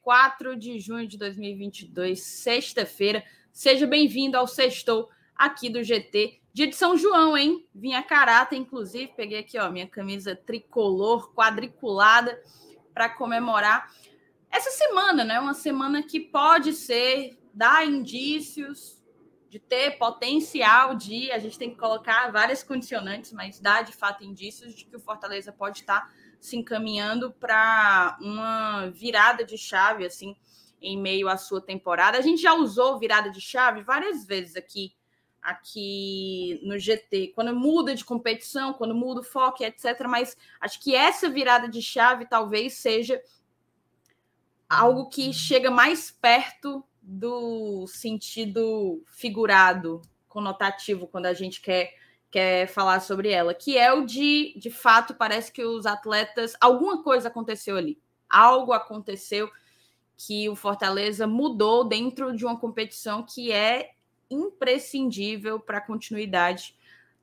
24 de junho de 2022, sexta-feira. Seja bem-vindo ao Sextou aqui do GT. Dia de São João, hein? Vim a caráter, inclusive, peguei aqui, ó, minha camisa tricolor quadriculada para comemorar essa semana, né? Uma semana que pode ser, dar indícios de ter potencial de. A gente tem que colocar várias condicionantes, mas dá de fato indícios de que o Fortaleza pode estar se encaminhando para uma virada de chave, assim, em meio à sua temporada. A gente já usou virada de chave várias vezes aqui aqui no GT, quando muda de competição, quando muda o foco, etc. Mas acho que essa virada de chave talvez seja algo que chega mais perto do sentido figurado, conotativo, quando a gente quer quer falar sobre ela, que é o de, de fato, parece que os atletas, alguma coisa aconteceu ali. Algo aconteceu que o Fortaleza mudou dentro de uma competição que é imprescindível para a continuidade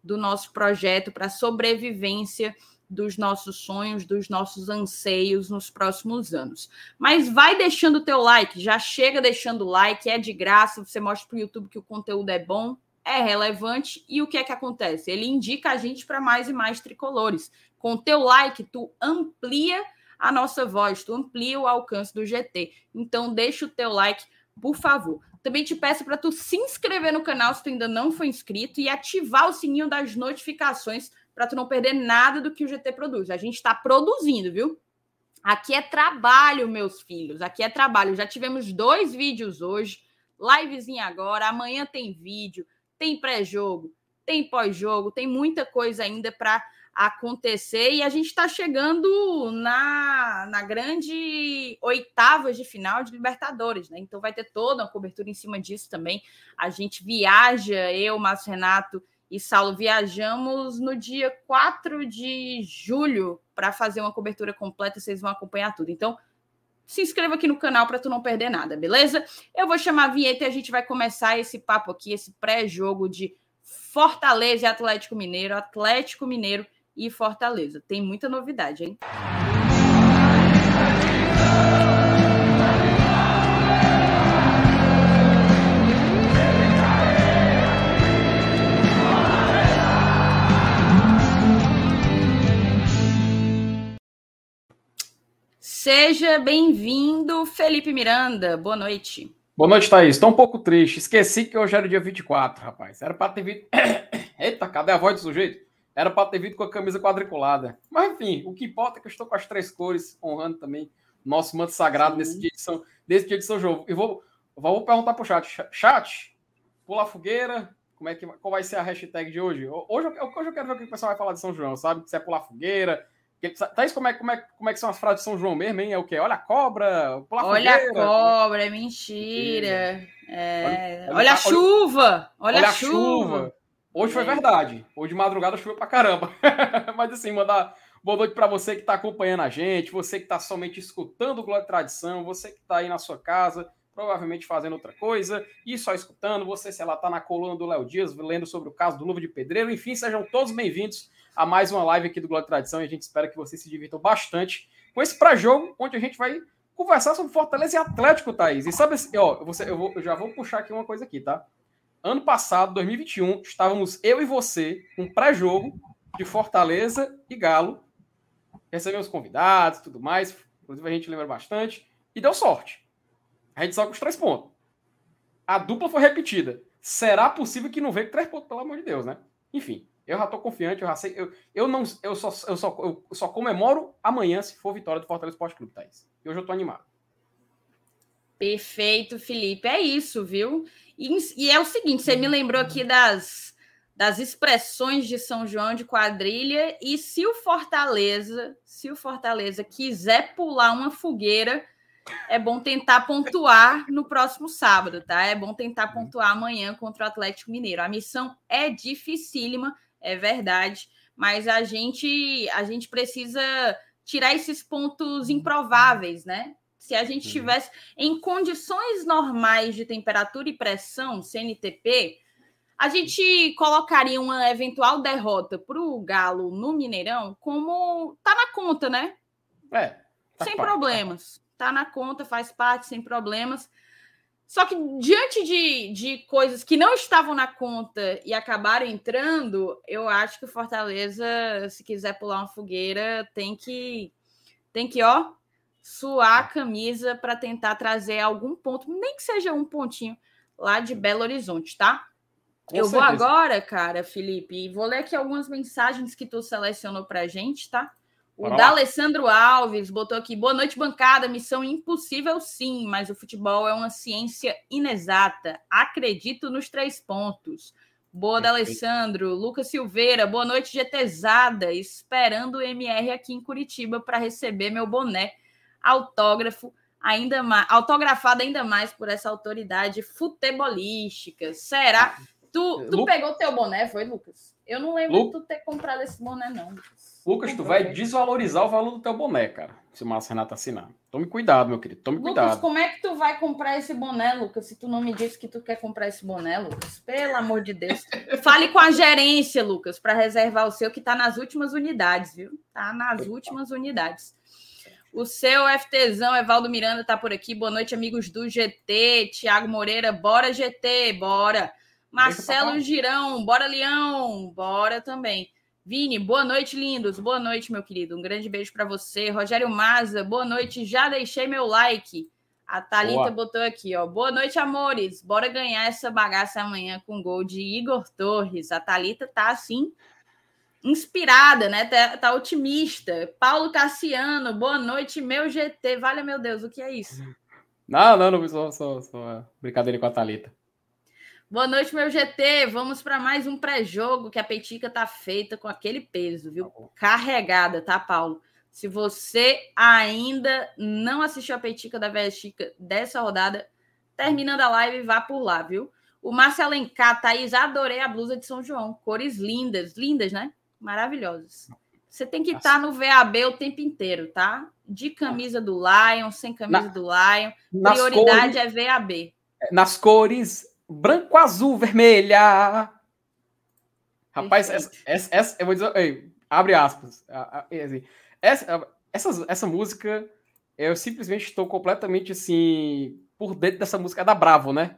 do nosso projeto, para a sobrevivência dos nossos sonhos, dos nossos anseios nos próximos anos. Mas vai deixando o teu like, já chega deixando o like, é de graça, você mostra para o YouTube que o conteúdo é bom, é relevante e o que é que acontece? Ele indica a gente para mais e mais tricolores. Com teu like, tu amplia a nossa voz, tu amplia o alcance do GT. Então deixa o teu like, por favor. Também te peço para tu se inscrever no canal se tu ainda não for inscrito e ativar o sininho das notificações para tu não perder nada do que o GT produz. A gente está produzindo, viu? Aqui é trabalho, meus filhos. Aqui é trabalho. Já tivemos dois vídeos hoje, livezinha agora. Amanhã tem vídeo, tem pré-jogo, tem pós-jogo, tem muita coisa ainda para acontecer e a gente está chegando na, na grande oitava de final de Libertadores, né? Então vai ter toda uma cobertura em cima disso também. A gente viaja, eu, Márcio Renato e Saulo viajamos no dia 4 de julho para fazer uma cobertura completa, vocês vão acompanhar tudo. Então, se inscreva aqui no canal para tu não perder nada, beleza? Eu vou chamar a vinheta e a gente vai começar esse papo aqui, esse pré-jogo de Fortaleza e Atlético Mineiro, Atlético Mineiro e Fortaleza. Tem muita novidade, hein? Seja bem-vindo, Felipe Miranda. Boa noite. Boa noite, Thaís. Estou um pouco triste. Esqueci que hoje era dia 24, rapaz. Era para ter vindo. Eita, cadê a voz do sujeito? Era para ter vindo com a camisa quadriculada. Mas enfim, o que importa é que eu estou com as três cores, honrando também nosso manto sagrado nesse dia, de São, nesse dia de São João. E vou, vou perguntar para o chat. Chat, pula a fogueira. Como é que, qual vai ser a hashtag de hoje? Hoje, hoje eu quero ver o que o pessoal vai falar de São João, sabe? Se é pular fogueira. Thaís, como é, como, é, como é que são as frases de São João mesmo, hein? É o quê? Olha a cobra, Olha a cobra, é mentira. É... Olha, olha, olha, a chuva! Olha, olha a chuva! chuva. Hoje foi é. verdade. Hoje de madrugada choveu pra caramba. Mas assim, mandar boa noite para você que está acompanhando a gente, você que está somente escutando o Glória e Tradição, você que está aí na sua casa, provavelmente fazendo outra coisa, e só escutando, você, sei lá, está na coluna do Léo Dias, lendo sobre o caso do Luva de Pedreiro, enfim, sejam todos bem-vindos a mais uma live aqui do e Tradição, e a gente espera que vocês se divirtam bastante com esse pré-jogo, onde a gente vai conversar sobre Fortaleza e Atlético, Thaís. E sabe, ó, você, eu, vou, eu já vou puxar aqui uma coisa aqui, tá? Ano passado, 2021, estávamos eu e você com pré-jogo de Fortaleza e Galo. Recebemos convidados tudo mais. Inclusive, a gente lembra bastante. E deu sorte. A gente saiu com os três pontos. A dupla foi repetida. Será possível que não veio com três pontos, pelo amor de Deus, né? Enfim, eu já estou confiante, eu já sei. Eu, eu, não, eu, só, eu, só, eu só comemoro amanhã se for vitória do Fortaleza Esporte Clube, Thaís. E hoje eu estou animado. Perfeito, Felipe. É isso, viu? E, e, é o seguinte: você me lembrou aqui das, das expressões de São João de quadrilha, e se o Fortaleza, se o Fortaleza quiser pular uma fogueira, é bom tentar pontuar no próximo sábado, tá? É bom tentar pontuar amanhã contra o Atlético Mineiro. A missão é dificílima, é verdade, mas a gente a gente precisa tirar esses pontos improváveis, né? Se a gente estivesse em condições normais de temperatura e pressão, CNTP, a gente colocaria uma eventual derrota para o Galo no Mineirão como tá na conta, né? É. Sem problemas. Tá na conta, faz parte, sem problemas. Só que diante de, de coisas que não estavam na conta e acabaram entrando, eu acho que o Fortaleza, se quiser pular uma fogueira, tem que tem que, ó, suar a camisa para tentar trazer algum ponto, nem que seja um pontinho lá de Belo Horizonte, tá? Com eu certeza. vou agora, cara, Felipe, e vou ler aqui algumas mensagens que tu selecionou pra gente, tá? O da Alessandro Alves botou aqui: boa noite, bancada. Missão impossível, sim, mas o futebol é uma ciência inexata. Acredito nos três pontos. Boa da Alessandro. Lucas Silveira, boa noite, GTzada. Esperando o MR aqui em Curitiba para receber meu boné autógrafo ainda mais, autografado ainda mais por essa autoridade futebolística. Será? Tu, tu Lu... pegou teu boné, foi, Lucas? Eu não lembro Lu... de tu ter comprado esse boné, não, Lucas. Lucas, tu vai desvalorizar o valor do teu boné, cara. Se o Márcio Renato assinar. Tome cuidado, meu querido. Tome Lucas, cuidado. como é que tu vai comprar esse boné, Lucas? Se tu não me disse que tu quer comprar esse boné, Lucas. Pelo amor de Deus. Fale com a gerência, Lucas, para reservar o seu, que tá nas últimas unidades, viu? Tá nas últimas unidades. O seu FTzão, Evaldo Miranda, tá por aqui. Boa noite, amigos do GT. Tiago Moreira, bora GT, bora. Marcelo Girão, bora Leão, bora também. Vini, boa noite, lindos. Boa noite, meu querido. Um grande beijo para você. Rogério Maza, boa noite. Já deixei meu like. A Thalita botou aqui, ó. Boa noite, amores. Bora ganhar essa bagaça amanhã com gol de Igor Torres. A Thalita tá assim inspirada, né? Tá, tá, otimista. Paulo Cassiano, boa noite, meu GT. Vale, meu Deus, o que é isso? Não, não, não, só, só, só brincadeira com a Thalita. Boa noite, meu GT. Vamos para mais um pré-jogo que a petica tá feita com aquele peso, viu? Tá Carregada, tá, Paulo? Se você ainda não assistiu a petica da Vestica dessa rodada, terminando a live, vá por lá, viu? O Marcelo Alencar, Thaís, adorei a blusa de São João. Cores lindas, lindas, né? Maravilhosas. Você tem que estar tá no VAB o tempo inteiro, tá? De camisa do Lion, sem camisa Na, do Lion. Prioridade cores, é VAB. Nas cores branco, azul, vermelha. Rapaz, essa, essa, essa, eu vou dizer, ei, abre aspas. Assim, essa, essa, essa música, eu simplesmente estou completamente assim, por dentro dessa música. É da Bravo, né?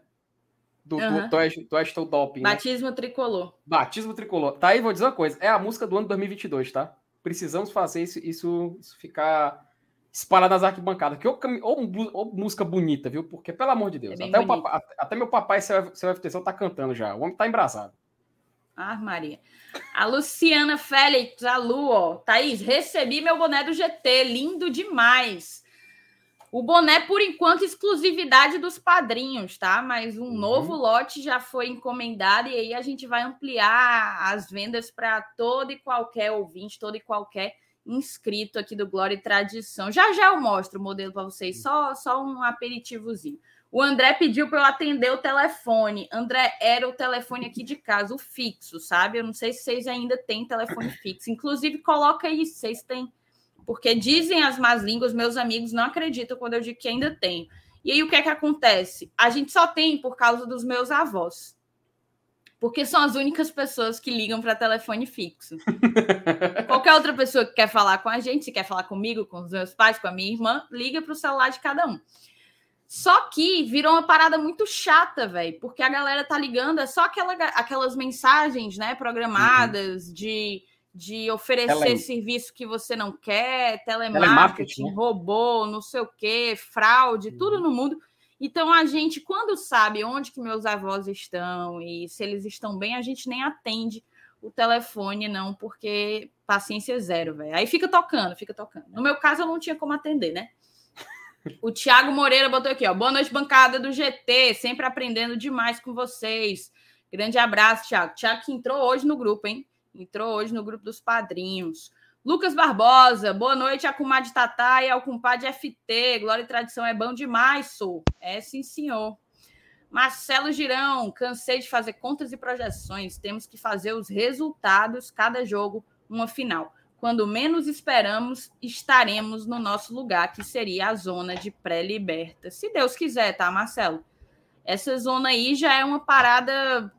Do, uhum. do, Doping. Né? Batismo né? tricolor. Batismo tricolor. Tá aí, vou dizer uma coisa. É a música do ano 2022, tá? Precisamos fazer isso, isso, isso ficar espalhar nas arquibancadas. Que ou, ou, ou, música bonita, viu? Porque, pelo amor de Deus, é até, papai, até, meu papai, seu, seu FTC, tá cantando já. O homem tá embrasado. Ah, Maria. A Luciana Félix, a Lu, ó. Thaís, recebi meu boné do GT, lindo demais. O boné, por enquanto, exclusividade dos padrinhos, tá? Mas um uhum. novo lote já foi encomendado e aí a gente vai ampliar as vendas para todo e qualquer ouvinte, todo e qualquer inscrito aqui do Glória e Tradição. Já já eu mostro o modelo para vocês, só, só um aperitivozinho. O André pediu para eu atender o telefone. André, era o telefone aqui de casa, o fixo, sabe? Eu não sei se vocês ainda têm telefone fixo. Inclusive, coloca aí se vocês têm. Porque dizem as más línguas, meus amigos não acreditam quando eu digo que ainda tenho. E aí, o que é que acontece? A gente só tem por causa dos meus avós porque são as únicas pessoas que ligam para telefone fixo. Qualquer outra pessoa que quer falar com a gente, se quer falar comigo, com os meus pais, com a minha irmã, liga para o celular de cada um. Só que virou uma parada muito chata, velho, porque a galera tá ligando, é só aquela, aquelas mensagens, né, programadas uhum. de, de oferecer Tele... serviço que você não quer, telemarketing, telemarketing né? robô, não sei o quê, fraude, uhum. tudo no mundo. Então a gente, quando sabe onde que meus avós estão e se eles estão bem, a gente nem atende o telefone, não, porque paciência é zero, velho. Aí fica tocando, fica tocando. No meu caso, eu não tinha como atender, né? O Thiago Moreira botou aqui, ó. Boa noite, bancada do GT. Sempre aprendendo demais com vocês. Grande abraço, Thiago. Thiago que entrou hoje no grupo, hein? Entrou hoje no grupo dos padrinhos. Lucas Barbosa, boa noite a comadre Tatá e ao compadre FT. Glória e tradição é bom demais, sou. É sim, senhor. Marcelo Girão, cansei de fazer contas e projeções. Temos que fazer os resultados, cada jogo, uma final. Quando menos esperamos, estaremos no nosso lugar, que seria a zona de pré-liberta. Se Deus quiser, tá, Marcelo? Essa zona aí já é uma parada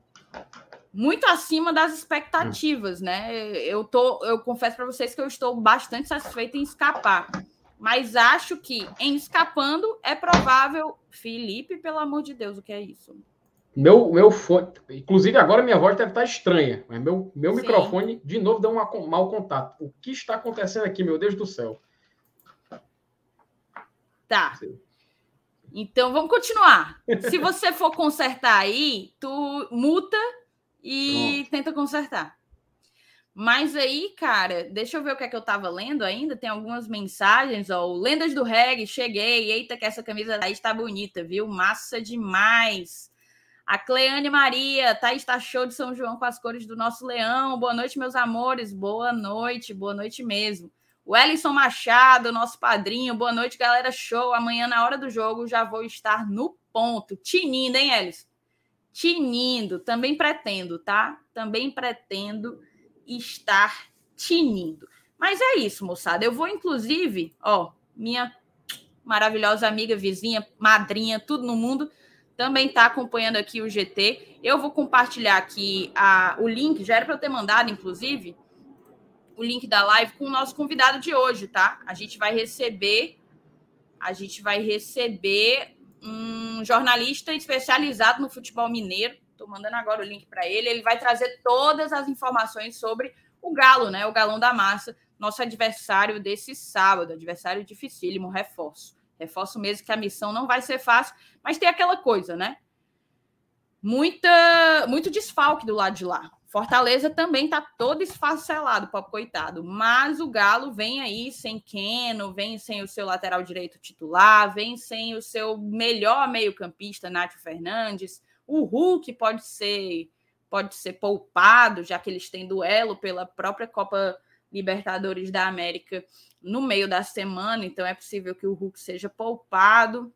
muito acima das expectativas, né? Eu tô, eu confesso para vocês que eu estou bastante satisfeita em escapar Mas acho que em escapando é provável. Felipe, pelo amor de Deus, o que é isso? Meu, meu fone. Inclusive, agora minha voz deve estar estranha, mas meu, meu microfone de novo deu um mau contato. O que está acontecendo aqui, meu Deus do céu? Tá. Então vamos continuar. Se você for consertar aí, tu muta e Pronto. tenta consertar. Mas aí, cara, deixa eu ver o que é que eu tava lendo ainda. Tem algumas mensagens, ó. Lendas do reggae, cheguei. Eita, que essa camisa aí está bonita, viu? Massa demais. A Cleane Maria, tá, está show de São João com as cores do nosso leão. Boa noite, meus amores. Boa noite, boa noite mesmo. O Ellison Machado, nosso padrinho. Boa noite, galera. Show. Amanhã, na hora do jogo, já vou estar no ponto. Tinindo, hein, Ellison? Tinindo. Também pretendo, tá? Também pretendo estar tinindo. Mas é isso, moçada. Eu vou, inclusive, ó, minha maravilhosa amiga, vizinha, madrinha, tudo no mundo, também está acompanhando aqui o GT. Eu vou compartilhar aqui a, o link, já era para eu ter mandado, inclusive, o link da live com o nosso convidado de hoje, tá? A gente vai receber, a gente vai receber um jornalista especializado no futebol mineiro, Estou mandando agora o link para ele. Ele vai trazer todas as informações sobre o Galo, né? O Galão da Massa, nosso adversário desse sábado, adversário dificílimo, reforço. Reforço mesmo que a missão não vai ser fácil, mas tem aquela coisa, né? Muita, muito desfalque do lado de lá. Fortaleza também tá todo esfacelado, papo coitado. Mas o Galo vem aí sem Keno, vem sem o seu lateral direito titular, vem sem o seu melhor meio-campista, Nátio Fernandes, o Hulk pode ser pode ser poupado, já que eles têm duelo pela própria Copa Libertadores da América no meio da semana, então é possível que o Hulk seja poupado.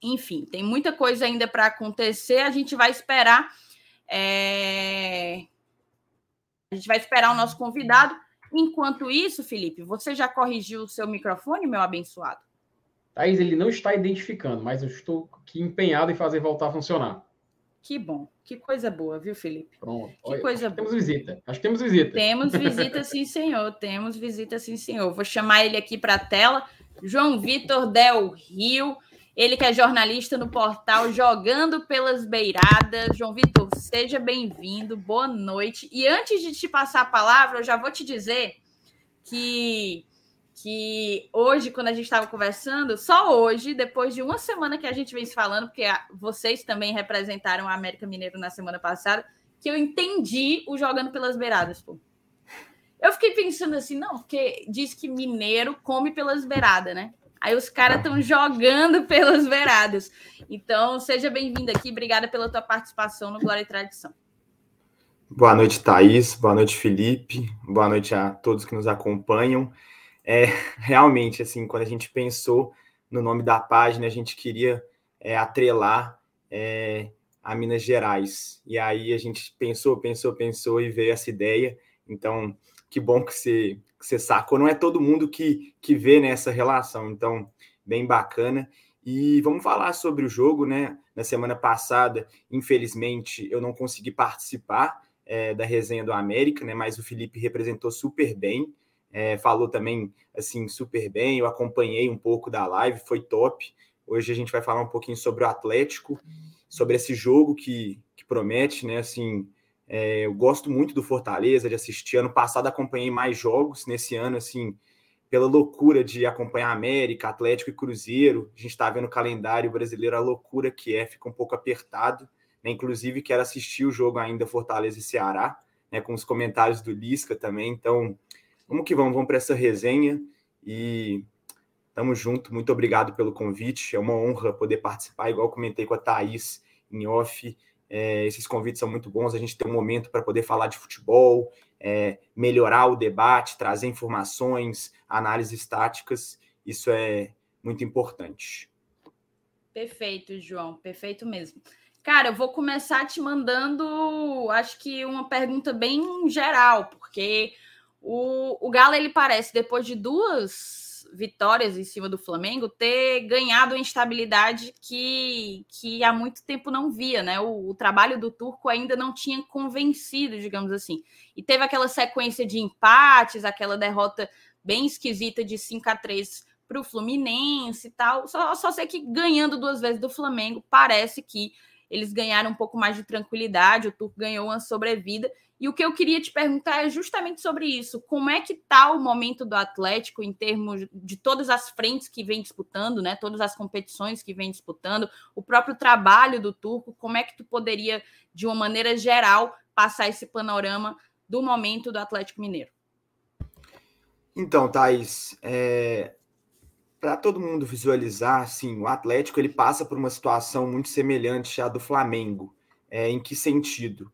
Enfim, tem muita coisa ainda para acontecer. A gente vai esperar. É... A gente vai esperar o nosso convidado. Enquanto isso, Felipe, você já corrigiu o seu microfone, meu abençoado? Thaís, ele não está identificando, mas eu estou aqui empenhado em fazer voltar a funcionar. Que bom. Que coisa boa, viu, Felipe? Pronto. Que Olha, coisa boa. Temos visita. Acho que temos visita. Temos visita, sim, senhor. Temos visita, sim, senhor. Vou chamar ele aqui para a tela. João Vitor Del Rio. Ele que é jornalista no portal Jogando pelas Beiradas. João Vitor, seja bem-vindo. Boa noite. E antes de te passar a palavra, eu já vou te dizer que que hoje, quando a gente estava conversando, só hoje, depois de uma semana que a gente vem se falando, porque vocês também representaram a América Mineiro na semana passada, que eu entendi o jogando pelas beiradas, pô. Eu fiquei pensando assim, não, porque diz que mineiro come pelas beiradas, né? Aí os caras estão jogando pelas beiradas. Então, seja bem-vindo aqui. Obrigada pela tua participação no Glória e Tradição. Boa noite, Thaís. Boa noite, Felipe. Boa noite a todos que nos acompanham é, realmente, assim, quando a gente pensou no nome da página, a gente queria é, atrelar é, a Minas Gerais. E aí a gente pensou, pensou, pensou e veio essa ideia. Então, que bom que você, que você sacou. Não é todo mundo que, que vê nessa relação, então, bem bacana. E vamos falar sobre o jogo, né? Na semana passada, infelizmente, eu não consegui participar é, da resenha do América, né? Mas o Felipe representou super bem é, falou também assim super bem. Eu acompanhei um pouco da live, foi top. Hoje a gente vai falar um pouquinho sobre o Atlético, sobre esse jogo que, que promete, né? Assim, é, eu gosto muito do Fortaleza de assistir. Ano passado acompanhei mais jogos, nesse ano, assim, pela loucura de acompanhar América, Atlético e Cruzeiro. A gente está vendo o calendário brasileiro, a loucura que é, fica um pouco apertado. Né? Inclusive, quero assistir o jogo ainda Fortaleza e Ceará, né? com os comentários do Lisca também. Então, Vamos que vamos, vamos para essa resenha e tamo junto. Muito obrigado pelo convite. É uma honra poder participar, igual comentei com a Thaís em off. É, esses convites são muito bons. A gente tem um momento para poder falar de futebol, é, melhorar o debate, trazer informações, análises táticas. Isso é muito importante. Perfeito, João. Perfeito mesmo. Cara, eu vou começar te mandando, acho que uma pergunta bem geral, porque o, o Galo, ele parece, depois de duas vitórias em cima do Flamengo, ter ganhado a instabilidade que, que há muito tempo não via, né? O, o, trabalho do Turco ainda não tinha convencido, digamos assim. E teve aquela sequência de empates, aquela derrota bem esquisita de 5 a 3 para o Fluminense e tal. Só, só sei que ganhando duas vezes do Flamengo, parece que eles ganharam um pouco mais de tranquilidade, o Turco ganhou uma sobrevida. E o que eu queria te perguntar é justamente sobre isso. Como é que está o momento do Atlético em termos de todas as frentes que vem disputando, né? Todas as competições que vem disputando, o próprio trabalho do Turco, como é que tu poderia, de uma maneira geral, passar esse panorama do momento do Atlético Mineiro? Então, Thaís, é... para todo mundo visualizar, assim, o Atlético ele passa por uma situação muito semelhante à do Flamengo. É, em que sentido?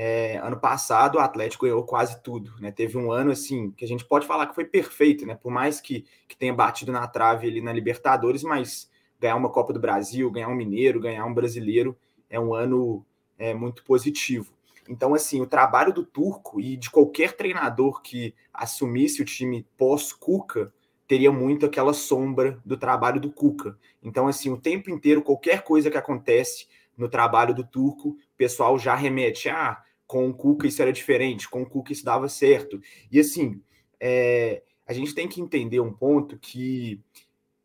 É, ano passado o Atlético ganhou quase tudo, né? Teve um ano assim que a gente pode falar que foi perfeito, né? Por mais que, que tenha batido na trave ali na Libertadores, mas ganhar uma Copa do Brasil, ganhar um Mineiro, ganhar um brasileiro é um ano é, muito positivo. Então, assim, o trabalho do Turco e de qualquer treinador que assumisse o time pós-Cuca teria muito aquela sombra do trabalho do Cuca. Então, assim, o tempo inteiro, qualquer coisa que acontece no trabalho do Turco, o pessoal já remete, ah, com o Cuca isso era diferente, com o Cuca isso dava certo. E assim, é, a gente tem que entender um ponto que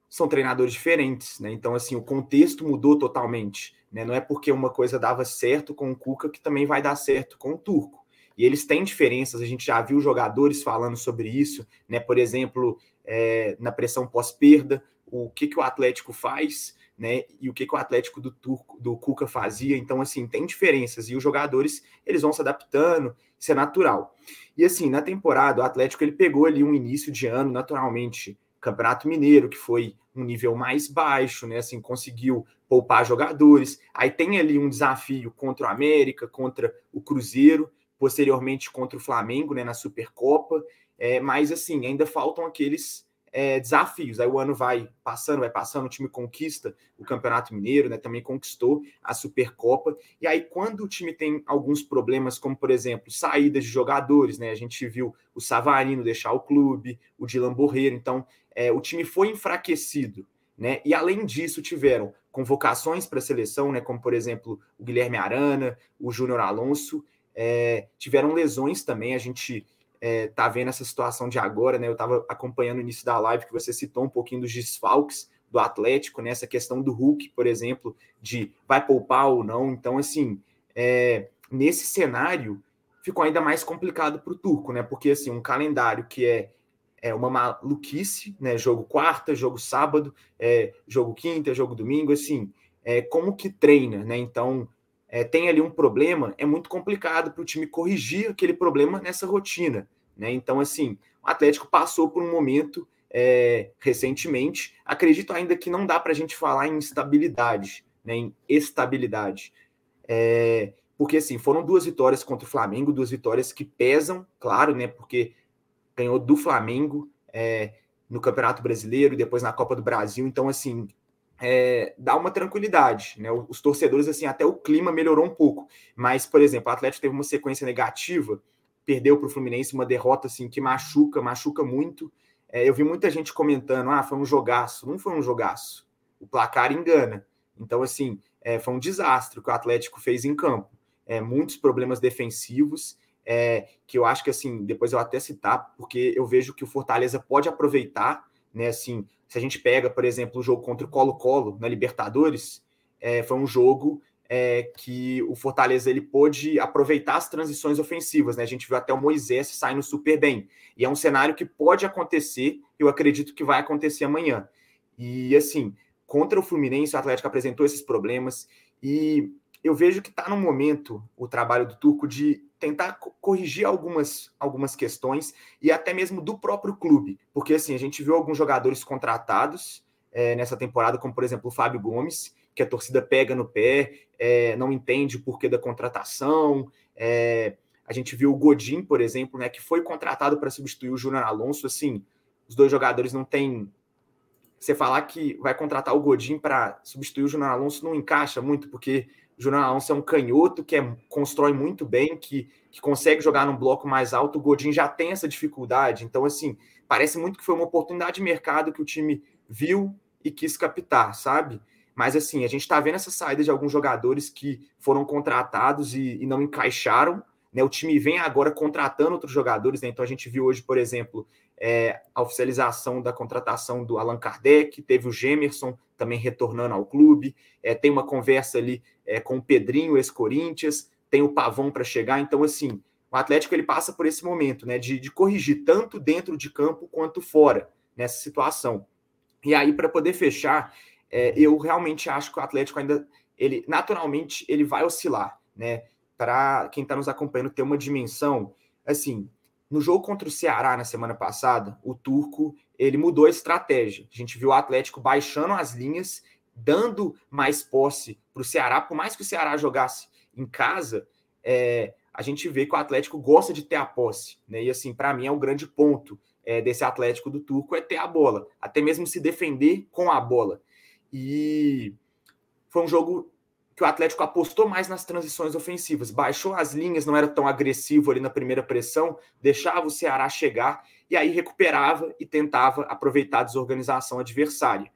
são treinadores diferentes, né? Então, assim, o contexto mudou totalmente. Né? Não é porque uma coisa dava certo com o Cuca que também vai dar certo com o Turco. E eles têm diferenças, a gente já viu jogadores falando sobre isso, né? Por exemplo, é, na pressão pós-perda, o que, que o Atlético faz né? E o que, que o Atlético do Turco, do Cuca fazia. Então, assim, tem diferenças. E os jogadores, eles vão se adaptando, isso é natural. E assim, na temporada, o Atlético ele pegou ali um início de ano, naturalmente, Campeonato Mineiro, que foi um nível mais baixo, né? Assim, conseguiu poupar jogadores. Aí tem ali um desafio contra o América, contra o Cruzeiro, posteriormente contra o Flamengo, né? Na Supercopa. É, mas assim, ainda faltam aqueles é, desafios. Aí o ano vai passando, vai passando, o time conquista o Campeonato Mineiro, né? Também conquistou a Supercopa. E aí, quando o time tem alguns problemas, como por exemplo, saídas de jogadores, né? A gente viu o Savarino deixar o clube, o Dilan Borreiro, então é, o time foi enfraquecido. Né? E além disso, tiveram convocações para a seleção, né? como por exemplo o Guilherme Arana, o Júnior Alonso, é, tiveram lesões também. A gente é, tá vendo essa situação de agora, né? Eu estava acompanhando o início da live que você citou um pouquinho dos desfalques do Atlético, né? Questão do Hulk, por exemplo, de vai poupar ou não. Então, assim, é, nesse cenário ficou ainda mais complicado para o Turco, né? Porque assim, um calendário que é, é uma maluquice, né? Jogo quarta, jogo sábado, é, jogo quinta, jogo domingo, assim, é, como que treina, né? Então é, tem ali um problema, é muito complicado para o time corrigir aquele problema nessa rotina. Né? Então, assim, o Atlético passou por um momento é, recentemente. Acredito ainda que não dá para a gente falar em estabilidade, né? em estabilidade. É, porque, assim, foram duas vitórias contra o Flamengo, duas vitórias que pesam, claro, né? Porque ganhou do Flamengo é, no Campeonato Brasileiro depois na Copa do Brasil. Então, assim, é, dá uma tranquilidade, né? Os torcedores, assim, até o clima melhorou um pouco. Mas, por exemplo, o Atlético teve uma sequência negativa, perdeu para o Fluminense uma derrota assim que machuca, machuca muito. É, eu vi muita gente comentando: ah, foi um jogaço. Não foi um jogaço. O placar engana. Então, assim, é, foi um desastre que o Atlético fez em campo. É, muitos problemas defensivos. É, que eu acho que assim, depois eu até citar, porque eu vejo que o Fortaleza pode aproveitar, né? Assim, se a gente pega, por exemplo, o jogo contra o Colo-Colo na Libertadores, é, foi um jogo é, que o Fortaleza ele pôde aproveitar as transições ofensivas, né? A gente viu até o Moisés saindo super bem. E é um cenário que pode acontecer, eu acredito que vai acontecer amanhã. E assim, contra o Fluminense, o Atlético apresentou esses problemas e eu vejo que está no momento o trabalho do Turco de tentar corrigir algumas, algumas questões e até mesmo do próprio clube, porque assim a gente viu alguns jogadores contratados é, nessa temporada, como por exemplo o Fábio Gomes, que a torcida pega no pé, é, não entende o porquê da contratação. É, a gente viu o Godin, por exemplo, né, que foi contratado para substituir o Júnior Alonso. Assim, os dois jogadores não têm você falar que vai contratar o Godin para substituir o Júnior Alonso não encaixa muito, porque o Júnior Alonso é um canhoto que é, constrói muito bem, que, que consegue jogar num bloco mais alto. O Godin já tem essa dificuldade. Então, assim, parece muito que foi uma oportunidade de mercado que o time viu e quis captar, sabe? Mas, assim, a gente está vendo essa saída de alguns jogadores que foram contratados e, e, não encaixaram. Né? O time vem agora contratando outros jogadores. Né? Então, a gente viu hoje, por exemplo, é, a oficialização da contratação do Allan Kardec, teve o Gemerson também retornando ao clube, é, tem uma conversa ali é, com o Pedrinho, ex-Corinthians, tem o Pavão para chegar, então assim, o Atlético ele passa por esse momento, né, de, de corrigir tanto dentro de campo quanto fora nessa situação. E aí, para poder fechar, é, eu realmente acho que o Atlético ainda, ele naturalmente, ele vai oscilar, né? Para quem está nos acompanhando ter uma dimensão, assim, no jogo contra o Ceará na semana passada, o Turco ele mudou a estratégia. A gente viu o Atlético baixando as linhas, dando mais posse para o Ceará, por mais que o Ceará jogasse em casa, é, a gente vê que o Atlético gosta de ter a posse, né? E assim, para mim é o grande ponto é, desse Atlético do Turco é ter a bola, até mesmo se defender com a bola. E foi um jogo que o Atlético apostou mais nas transições ofensivas, baixou as linhas, não era tão agressivo ali na primeira pressão, deixava o Ceará chegar e aí recuperava e tentava aproveitar a desorganização adversária.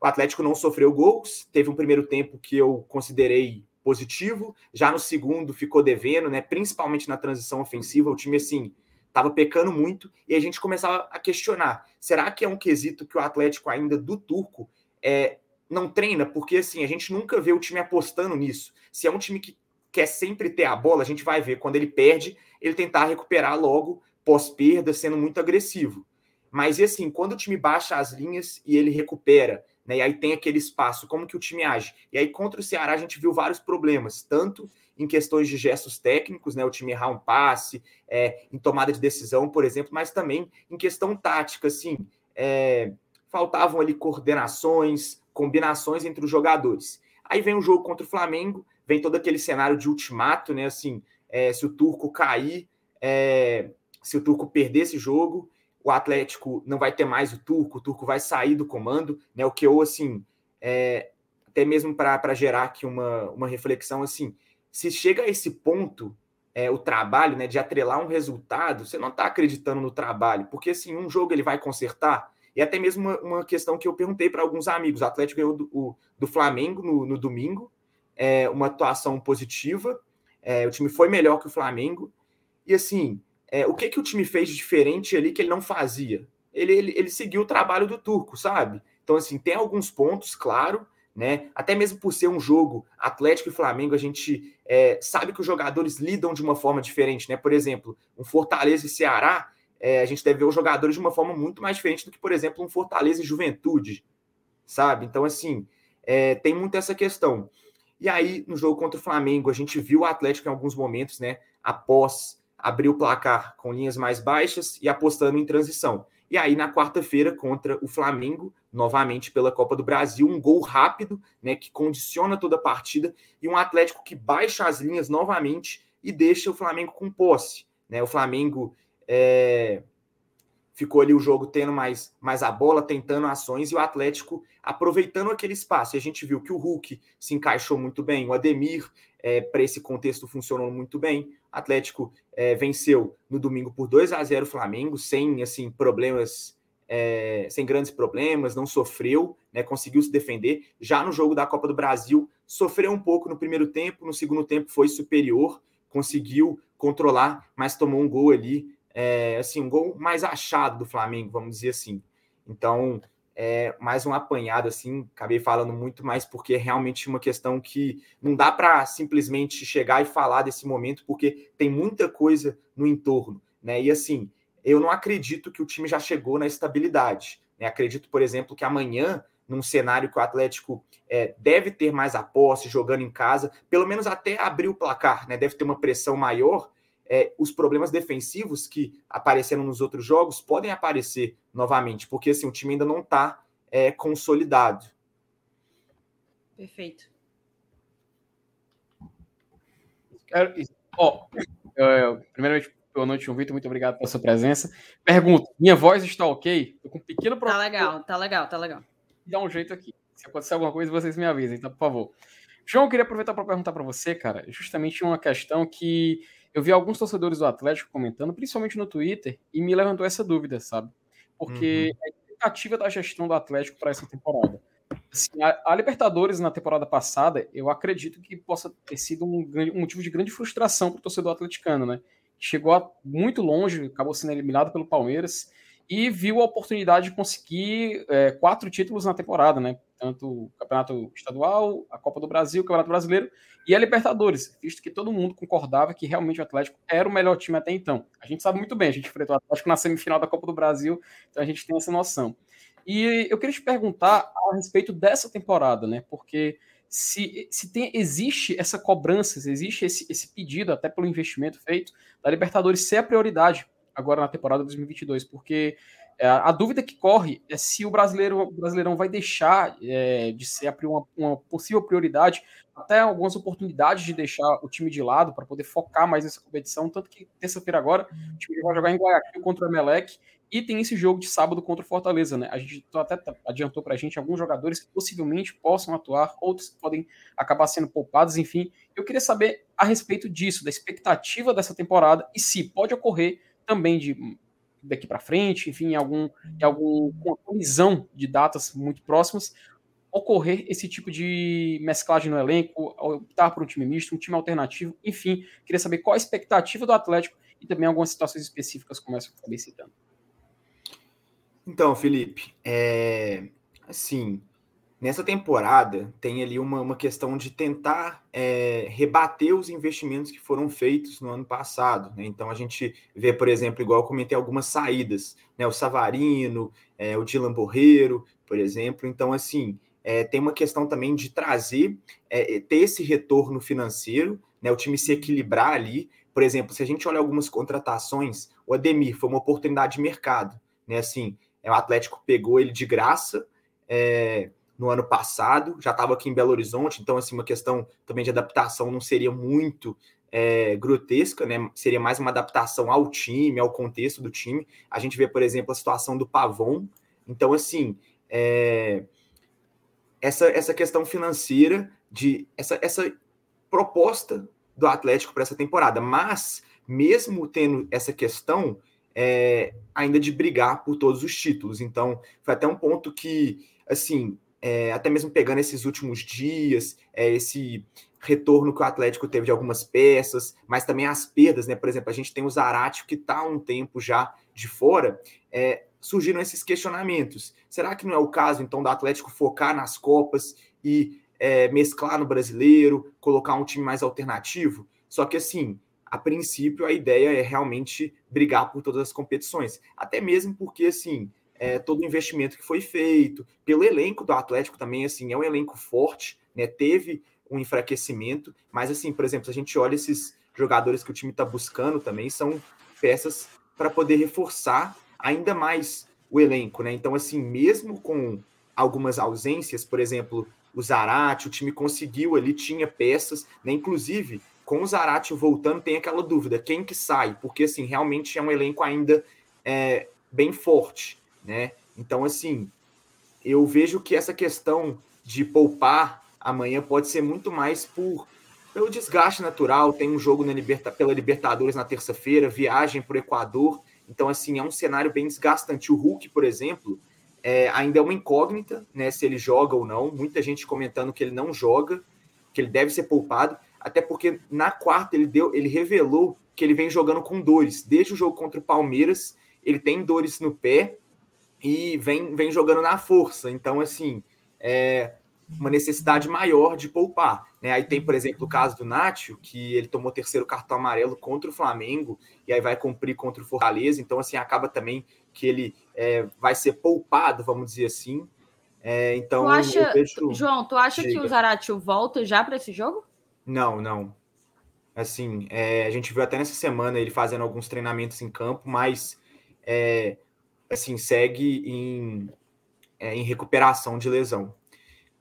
O Atlético não sofreu gols, teve um primeiro tempo que eu considerei positivo, já no segundo ficou devendo, né, principalmente na transição ofensiva, o time assim estava pecando muito e a gente começava a questionar: será que é um quesito que o Atlético ainda do Turco é, não treina? Porque assim, a gente nunca vê o time apostando nisso. Se é um time que quer sempre ter a bola, a gente vai ver quando ele perde, ele tentar recuperar logo pós-perda, sendo muito agressivo. Mas e assim, quando o time baixa as linhas e ele recupera, né? E aí tem aquele espaço, como que o time age? E aí contra o Ceará a gente viu vários problemas, tanto em questões de gestos técnicos, né? O time errar um passe, é, em tomada de decisão, por exemplo, mas também em questão tática, assim, é, faltavam ali coordenações, combinações entre os jogadores. Aí vem o jogo contra o Flamengo, vem todo aquele cenário de ultimato, né? Assim, é, se o Turco cair, é, se o Turco perder esse jogo, o Atlético não vai ter mais o Turco, o Turco vai sair do comando, né? O que eu, assim, é, até mesmo para gerar aqui uma, uma reflexão, assim, se chega a esse ponto, é, o trabalho, né, de atrelar um resultado, você não está acreditando no trabalho, porque assim, um jogo ele vai consertar, e até mesmo uma, uma questão que eu perguntei para alguns amigos, o Atlético ganhou do, o, do Flamengo no, no domingo, é, uma atuação positiva, é, o time foi melhor que o Flamengo, e assim, é, o que, que o time fez de diferente ali que ele não fazia? Ele, ele, ele seguiu o trabalho do Turco, sabe? Então, assim, tem alguns pontos, claro, né? Até mesmo por ser um jogo Atlético e Flamengo, a gente é, sabe que os jogadores lidam de uma forma diferente, né? Por exemplo, um Fortaleza e Ceará, é, a gente deve ver os jogadores de uma forma muito mais diferente do que, por exemplo, um Fortaleza e Juventude, sabe? Então, assim, é, tem muito essa questão. E aí, no jogo contra o Flamengo, a gente viu o Atlético em alguns momentos, né? Após abrir o placar com linhas mais baixas e apostando em transição. E aí, na quarta-feira, contra o Flamengo, novamente pela Copa do Brasil, um gol rápido, né, que condiciona toda a partida, e um Atlético que baixa as linhas novamente e deixa o Flamengo com posse. Né? O Flamengo é, ficou ali o jogo tendo mais, mais a bola, tentando ações, e o Atlético aproveitando aquele espaço. E a gente viu que o Hulk se encaixou muito bem, o Ademir, é, para esse contexto, funcionou muito bem. O Atlético é, venceu no domingo por 2 a 0 o Flamengo, sem assim problemas, é, sem grandes problemas, não sofreu, né, conseguiu se defender. Já no jogo da Copa do Brasil, sofreu um pouco no primeiro tempo, no segundo tempo foi superior, conseguiu controlar, mas tomou um gol ali é, assim, um gol mais achado do Flamengo, vamos dizer assim. Então, é mais um apanhado, assim, acabei falando muito mais porque é realmente uma questão que não dá para simplesmente chegar e falar desse momento, porque tem muita coisa no entorno, né? E assim, eu não acredito que o time já chegou na estabilidade. Né? Acredito, por exemplo, que amanhã, num cenário que o Atlético é, deve ter mais a posse, jogando em casa, pelo menos até abrir o placar, né? Deve ter uma pressão maior é, os problemas defensivos que apareceram nos outros jogos podem aparecer novamente, porque assim, o time ainda não está é, consolidado. Perfeito. Ó, oh, primeiramente, boa noite, João Vitor, muito obrigado pela sua presença. Pergunto, minha voz está ok? Tô com um pequeno problema. Tá legal, tá legal, tá legal. Dá um jeito aqui. Se acontecer alguma coisa, vocês me avisem, então, por favor. João, eu queria aproveitar para perguntar para você, cara, justamente uma questão que eu vi alguns torcedores do Atlético comentando, principalmente no Twitter, e me levantou essa dúvida, sabe? Porque uhum. é a expectativa da gestão do Atlético para essa temporada. Assim, a, a, Libertadores na temporada passada, eu acredito que possa ter sido um, um motivo de grande frustração para o torcedor atleticano, né? Chegou a, muito longe, acabou sendo eliminado pelo Palmeiras, e viu a oportunidade de conseguir é, quatro títulos na temporada, né? Tanto o Campeonato Estadual, a Copa do Brasil, o Campeonato Brasileiro e a Libertadores, visto que todo mundo concordava que realmente o Atlético era o melhor time até então. A gente sabe muito bem, a gente enfrentou o Atlético na semifinal da Copa do Brasil, então a gente tem essa noção. E eu queria te perguntar a respeito dessa temporada, né? Porque se, se tem, existe essa cobrança, existe esse, esse pedido, até pelo investimento feito, da Libertadores ser a prioridade agora na temporada 2022, porque a dúvida que corre é se o brasileiro o Brasileirão vai deixar é, de ser uma, uma, possível prioridade, até algumas oportunidades de deixar o time de lado para poder focar mais nessa competição. Tanto que terça-feira agora o time vai jogar em Guayaquil contra o Emelec e tem esse jogo de sábado contra o Fortaleza, né? A gente até adiantou para a gente alguns jogadores que possivelmente possam atuar, outros podem acabar sendo poupados, enfim. Eu queria saber a respeito disso, da expectativa dessa temporada e se pode ocorrer também de daqui para frente, enfim, em algum, em algum com colisão de datas muito próximas, ocorrer esse tipo de mesclagem no elenco, optar por um time misto, um time alternativo, enfim, queria saber qual a expectativa do Atlético e também algumas situações específicas como essa que eu acabei citando. Então, Felipe, é, assim, Nessa temporada, tem ali uma, uma questão de tentar é, rebater os investimentos que foram feitos no ano passado. Né? Então, a gente vê, por exemplo, igual eu comentei, algumas saídas, né? o Savarino, é, o Dylan Borreiro, por exemplo. Então, assim, é, tem uma questão também de trazer, é, ter esse retorno financeiro, né? o time se equilibrar ali. Por exemplo, se a gente olha algumas contratações, o Ademir foi uma oportunidade de mercado. Né? Assim, é, o Atlético pegou ele de graça. É, no ano passado, já estava aqui em Belo Horizonte, então assim uma questão também de adaptação não seria muito é, grotesca, né? Seria mais uma adaptação ao time, ao contexto do time. A gente vê, por exemplo, a situação do Pavon. Então, assim, é, essa, essa questão financeira de essa, essa proposta do Atlético para essa temporada, mas mesmo tendo essa questão é, ainda de brigar por todos os títulos. Então, foi até um ponto que, assim, é, até mesmo pegando esses últimos dias, é, esse retorno que o Atlético teve de algumas peças, mas também as perdas, né? Por exemplo, a gente tem o Zarate que está um tempo já de fora, é, surgiram esses questionamentos. Será que não é o caso, então, do Atlético focar nas Copas e é, mesclar no brasileiro, colocar um time mais alternativo? Só que, assim, a princípio, a ideia é realmente brigar por todas as competições. Até mesmo porque, assim, é, todo o investimento que foi feito, pelo elenco do Atlético também, assim, é um elenco forte, né? Teve um enfraquecimento, mas assim, por exemplo, se a gente olha esses jogadores que o time está buscando também, são peças para poder reforçar ainda mais o elenco, né? Então, assim, mesmo com algumas ausências, por exemplo, o Zarate, o time conseguiu ali, tinha peças, né? Inclusive, com o Zarate voltando, tem aquela dúvida, quem que sai? Porque, assim, realmente é um elenco ainda é, bem forte né? Então, assim, eu vejo que essa questão de poupar amanhã pode ser muito mais por pelo desgaste natural. Tem um jogo na Liberta, pela Libertadores na terça-feira, viagem para o Equador. Então, assim, é um cenário bem desgastante. O Hulk, por exemplo, é, ainda é uma incógnita, né? Se ele joga ou não. Muita gente comentando que ele não joga, que ele deve ser poupado. Até porque na quarta ele deu, ele revelou que ele vem jogando com dores. Desde o jogo contra o Palmeiras, ele tem dores no pé e vem, vem jogando na força. Então, assim, é uma necessidade maior de poupar. Né? Aí tem, por exemplo, o caso do Nátio, que ele tomou terceiro cartão amarelo contra o Flamengo, e aí vai cumprir contra o Fortaleza. Então, assim, acaba também que ele é, vai ser poupado, vamos dizer assim. É, então, tu acha, vejo... João, tu acha que o Zaratio volta já para esse jogo? Não, não. Assim, é, a gente viu até nessa semana ele fazendo alguns treinamentos em campo, mas é, assim, segue em, é, em recuperação de lesão.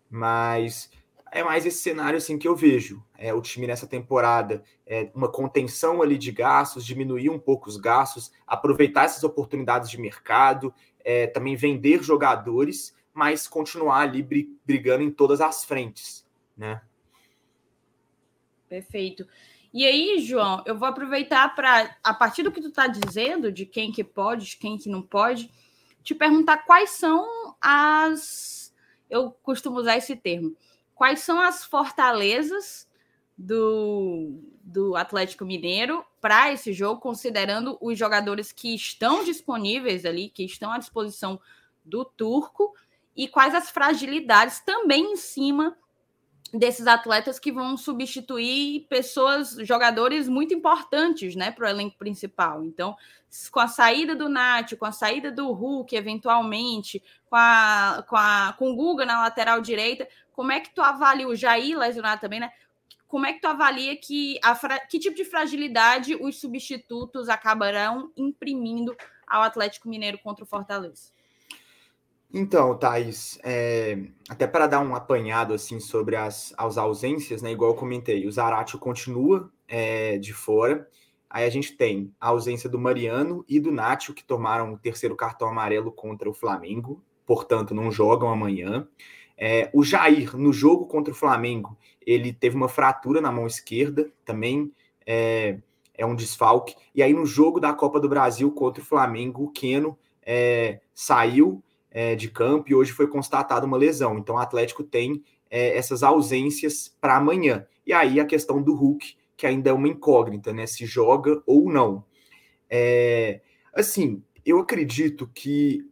Mas é mais esse cenário assim que eu vejo. É, o time nessa temporada, é, uma contenção ali de gastos, diminuir um pouco os gastos, aproveitar essas oportunidades de mercado, é, também vender jogadores, mas continuar ali brigando em todas as frentes, né? Perfeito. E aí, João, eu vou aproveitar para, a partir do que tu está dizendo, de quem que pode, quem que não pode, te perguntar quais são as. Eu costumo usar esse termo. Quais são as fortalezas do, do Atlético Mineiro para esse jogo, considerando os jogadores que estão disponíveis ali, que estão à disposição do turco, e quais as fragilidades também em cima desses atletas que vão substituir pessoas, jogadores muito importantes, né, para o elenco principal. Então, com a saída do Nath, com a saída do Hulk, eventualmente, com, a, com, a, com o Guga na lateral direita, como é que tu avalia o Jair lesionado também, né? Como é que tu avalia que a que tipo de fragilidade os substitutos acabarão imprimindo ao Atlético Mineiro contra o Fortaleza? Então, Thaís, é, até para dar um apanhado assim sobre as, as ausências, né? Igual eu comentei, o Zaratio continua é, de fora. Aí a gente tem a ausência do Mariano e do Nacho, que tomaram o terceiro cartão amarelo contra o Flamengo, portanto, não jogam amanhã. É, o Jair, no jogo contra o Flamengo, ele teve uma fratura na mão esquerda, também é, é um desfalque. E aí, no jogo da Copa do Brasil contra o Flamengo, o Keno é, saiu é, de campo e hoje foi constatada uma lesão. Então o Atlético tem é, essas ausências para amanhã. E aí a questão do Hulk, que ainda é uma incógnita, né? Se joga ou não. É, assim, eu acredito que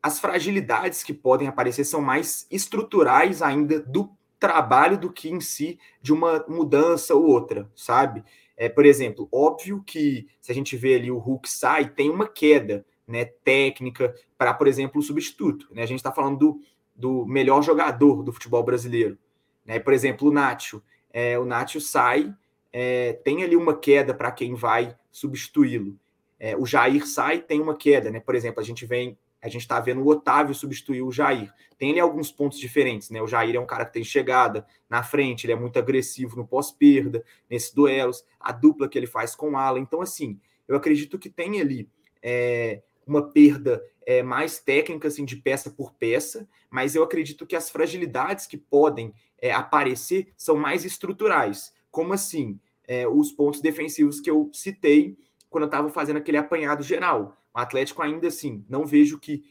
as fragilidades que podem aparecer são mais estruturais ainda do trabalho do que em si de uma mudança ou outra, sabe? É, por exemplo, óbvio que se a gente vê ali o Hulk sai, tem uma queda né, técnica para, por exemplo, o substituto. Né? A gente está falando do, do melhor jogador do futebol brasileiro. Né? Por exemplo, o Nacho. É, o Nacho sai, é, tem ali uma queda para quem vai substituí-lo. É, o Jair sai, tem uma queda, né? Por exemplo, a gente vem, a gente está vendo o Otávio substituir o Jair. Tem ali alguns pontos diferentes, né? O Jair é um cara que tem chegada na frente, ele é muito agressivo no pós-perda, nesses duelos, a dupla que ele faz com o Alan. Então, assim, eu acredito que tem ali é, uma perda é, mais técnica, assim, de peça por peça, mas eu acredito que as fragilidades que podem é, aparecer são mais estruturais. Como assim? É, os pontos defensivos que eu citei quando eu estava fazendo aquele apanhado geral. O Atlético ainda assim, não vejo que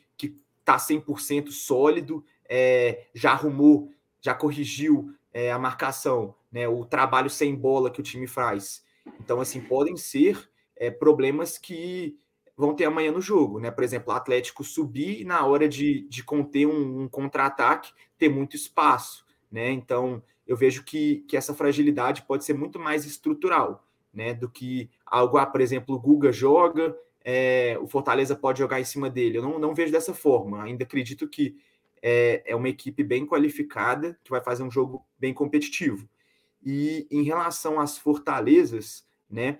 está 100% sólido, é, já arrumou, já corrigiu é, a marcação, né, o trabalho sem bola que o time faz. Então, assim, podem ser é, problemas que vão ter amanhã no jogo, né? Por exemplo, o Atlético subir na hora de, de conter um, um contra-ataque ter muito espaço, né? Então eu vejo que, que essa fragilidade pode ser muito mais estrutural, né? Do que algo, ah, por exemplo, o Guga joga, é, o Fortaleza pode jogar em cima dele. Eu não, não vejo dessa forma. Ainda acredito que é, é uma equipe bem qualificada que vai fazer um jogo bem competitivo. E em relação às fortalezas, né?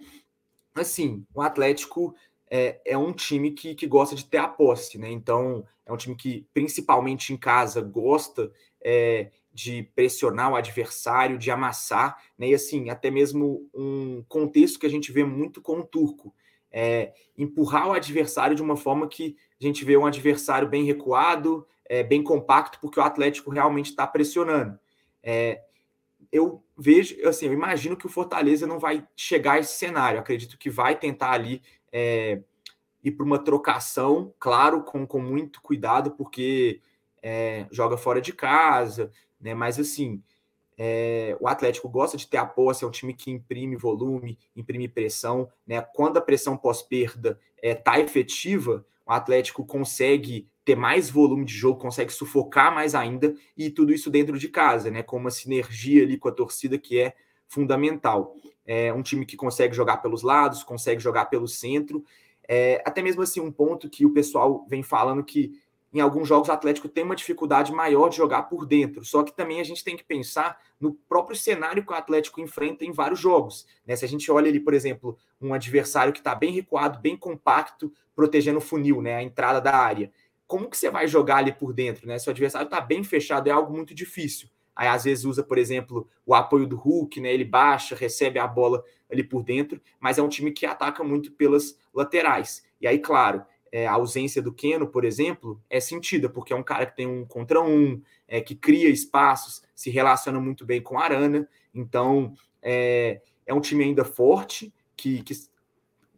Assim, o Atlético é, é um time que, que gosta de ter a posse, né? Então, é um time que, principalmente em casa, gosta é, de pressionar o adversário, de amassar, né? E assim, até mesmo um contexto que a gente vê muito com o turco. É, empurrar o adversário de uma forma que a gente vê um adversário bem recuado, é, bem compacto, porque o Atlético realmente está pressionando. É, eu vejo, assim, eu imagino que o Fortaleza não vai chegar a esse cenário. acredito que vai tentar ali é, ir para uma trocação, claro, com, com muito cuidado, porque é, joga fora de casa, né? Mas assim, é, o Atlético gosta de ter a posse, é um time que imprime volume, imprime pressão, né? Quando a pressão pós-perda é, efetiva, o Atlético consegue ter mais volume de jogo, consegue sufocar mais ainda, e tudo isso dentro de casa, né? Com uma sinergia ali com a torcida que é fundamental. É um time que consegue jogar pelos lados, consegue jogar pelo centro. É, até mesmo assim, um ponto que o pessoal vem falando que em alguns jogos o Atlético tem uma dificuldade maior de jogar por dentro. Só que também a gente tem que pensar no próprio cenário que o Atlético enfrenta em vários jogos. Né? Se a gente olha ali, por exemplo, um adversário que está bem recuado, bem compacto, protegendo o funil, né? a entrada da área. Como que você vai jogar ali por dentro? Né? Se o adversário está bem fechado, é algo muito difícil. Aí às vezes usa, por exemplo, o apoio do Hulk, né? Ele baixa, recebe a bola ali por dentro, mas é um time que ataca muito pelas laterais. E aí, claro, é, a ausência do Keno, por exemplo, é sentida, porque é um cara que tem um contra um, é, que cria espaços, se relaciona muito bem com a Arana. Então, é, é um time ainda forte, que, que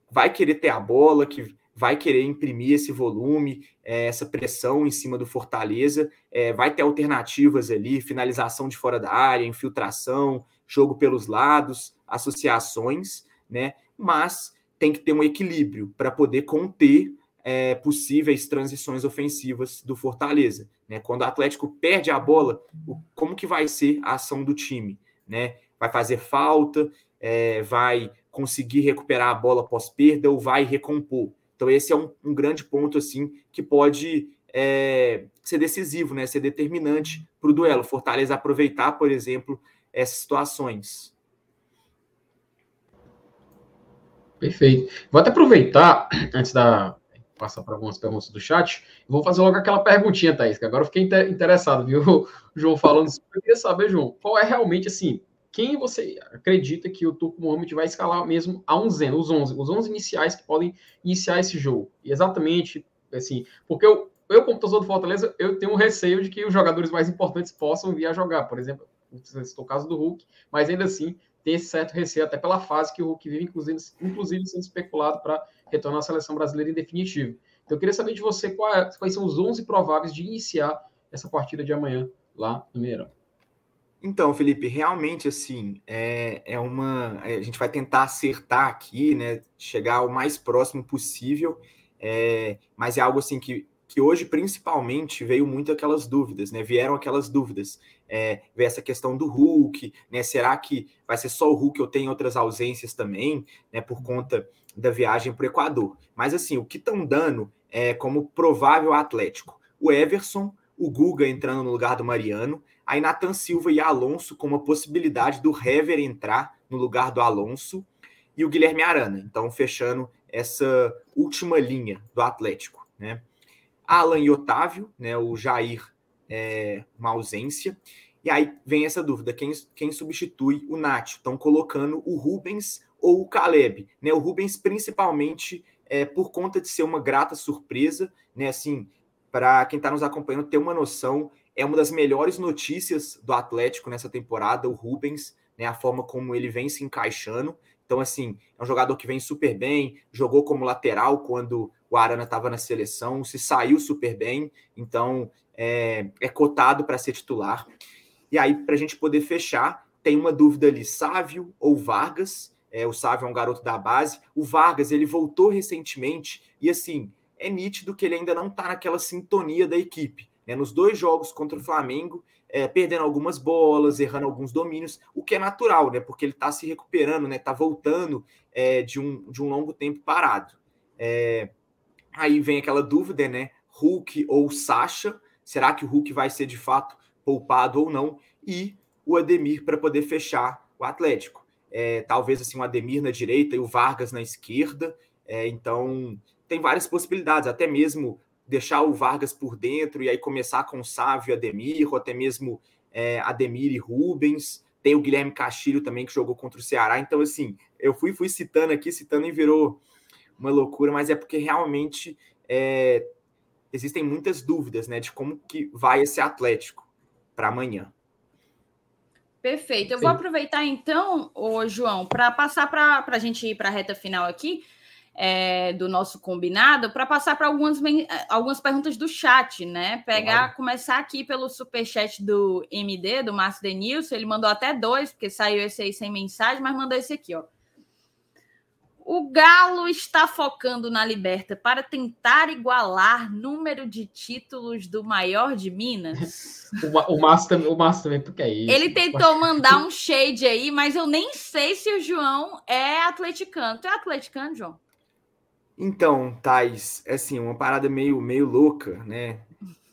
vai querer ter a bola, que vai querer imprimir esse volume, é, essa pressão em cima do Fortaleza, é, vai ter alternativas ali, finalização de fora da área, infiltração, jogo pelos lados, associações, né? Mas tem que ter um equilíbrio para poder conter é, possíveis transições ofensivas do Fortaleza. Né? Quando o Atlético perde a bola, o, como que vai ser a ação do time? Né? Vai fazer falta, é, vai conseguir recuperar a bola pós-perda ou vai recompor? Então, esse é um, um grande ponto assim que pode é, ser decisivo, né? ser determinante para o duelo. Fortaleza aproveitar, por exemplo, essas situações. Perfeito. Vou até aproveitar, antes da passar para algumas perguntas do chat, vou fazer logo aquela perguntinha, Thaís, que agora eu fiquei interessado, viu, o João falando. Eu queria saber, João, qual é realmente, assim, quem você acredita que o Turco Mohamed vai escalar mesmo a Zen, os 11, os 11 iniciais que podem iniciar esse jogo? E exatamente, assim, porque eu, eu como torcedor do Fortaleza, eu tenho um receio de que os jogadores mais importantes possam vir a jogar, por exemplo, o caso do Hulk, mas ainda assim tem esse certo receio, até pela fase que o Hulk vive, inclusive, inclusive sendo especulado para retornar à seleção brasileira em definitivo. Então, eu queria saber de você é, quais são os 11 prováveis de iniciar essa partida de amanhã lá no Mineirão. Então, Felipe, realmente assim é, é uma. É, a gente vai tentar acertar aqui, né? Chegar o mais próximo possível, é, mas é algo assim que que hoje principalmente veio muito aquelas dúvidas, né? Vieram aquelas dúvidas. É, essa questão do Hulk, né? Será que vai ser só o Hulk ou tem outras ausências também, né? Por conta da viagem para o Equador. Mas assim, o que estão dando é como provável Atlético. O Everson, o Guga entrando no lugar do Mariano, aí Nathan Silva e Alonso com uma possibilidade do Hever entrar no lugar do Alonso e o Guilherme Arana. Então, fechando essa última linha do Atlético, né? Alan e Otávio, né? O Jair é uma ausência. E aí vem essa dúvida: quem, quem substitui o Nath? Estão colocando o Rubens ou o Caleb, né? O Rubens, principalmente, é, por conta de ser uma grata surpresa, né? Assim, para quem está nos acompanhando ter uma noção, é uma das melhores notícias do Atlético nessa temporada, o Rubens, né? A forma como ele vem se encaixando. Então, assim, é um jogador que vem super bem, jogou como lateral quando o Arana estava na seleção, se saiu super bem, então é, é cotado para ser titular. E aí, para a gente poder fechar, tem uma dúvida ali: Sávio ou Vargas? É, o Sávio é um garoto da base. O Vargas, ele voltou recentemente e, assim, é nítido que ele ainda não está naquela sintonia da equipe. Né? Nos dois jogos contra o Flamengo, é, perdendo algumas bolas, errando alguns domínios, o que é natural, né? Porque ele está se recuperando, né? Está voltando é, de, um, de um longo tempo parado. É, Aí vem aquela dúvida, né? Hulk ou Sacha? Será que o Hulk vai ser de fato poupado ou não? E o Ademir para poder fechar o Atlético. É, talvez assim o Ademir na direita e o Vargas na esquerda. É, então tem várias possibilidades, até mesmo deixar o Vargas por dentro e aí começar com o Sávio Ademir, ou até mesmo é, Ademir e Rubens. Tem o Guilherme Castilho também que jogou contra o Ceará. Então, assim, eu fui, fui citando aqui, citando e virou uma loucura, mas é porque realmente é, existem muitas dúvidas né, de como que vai esse Atlético para amanhã. Perfeito. Eu Sim. vou aproveitar então, ô, João, para passar para a gente ir para a reta final aqui é, do nosso combinado, para passar para algumas, algumas perguntas do chat, né? Pegar, claro. começar aqui pelo superchat do MD, do Márcio Denilson. Ele mandou até dois, porque saiu esse aí sem mensagem, mas mandou esse aqui, ó. O Galo está focando na Liberta para tentar igualar número de títulos do maior de Minas. o, Márcio também, o Márcio também, porque é isso. Ele tentou mandar um shade aí, mas eu nem sei se o João é atleticano. Tu é atleticano, João? Então, Thais, é assim, uma parada meio, meio louca, né?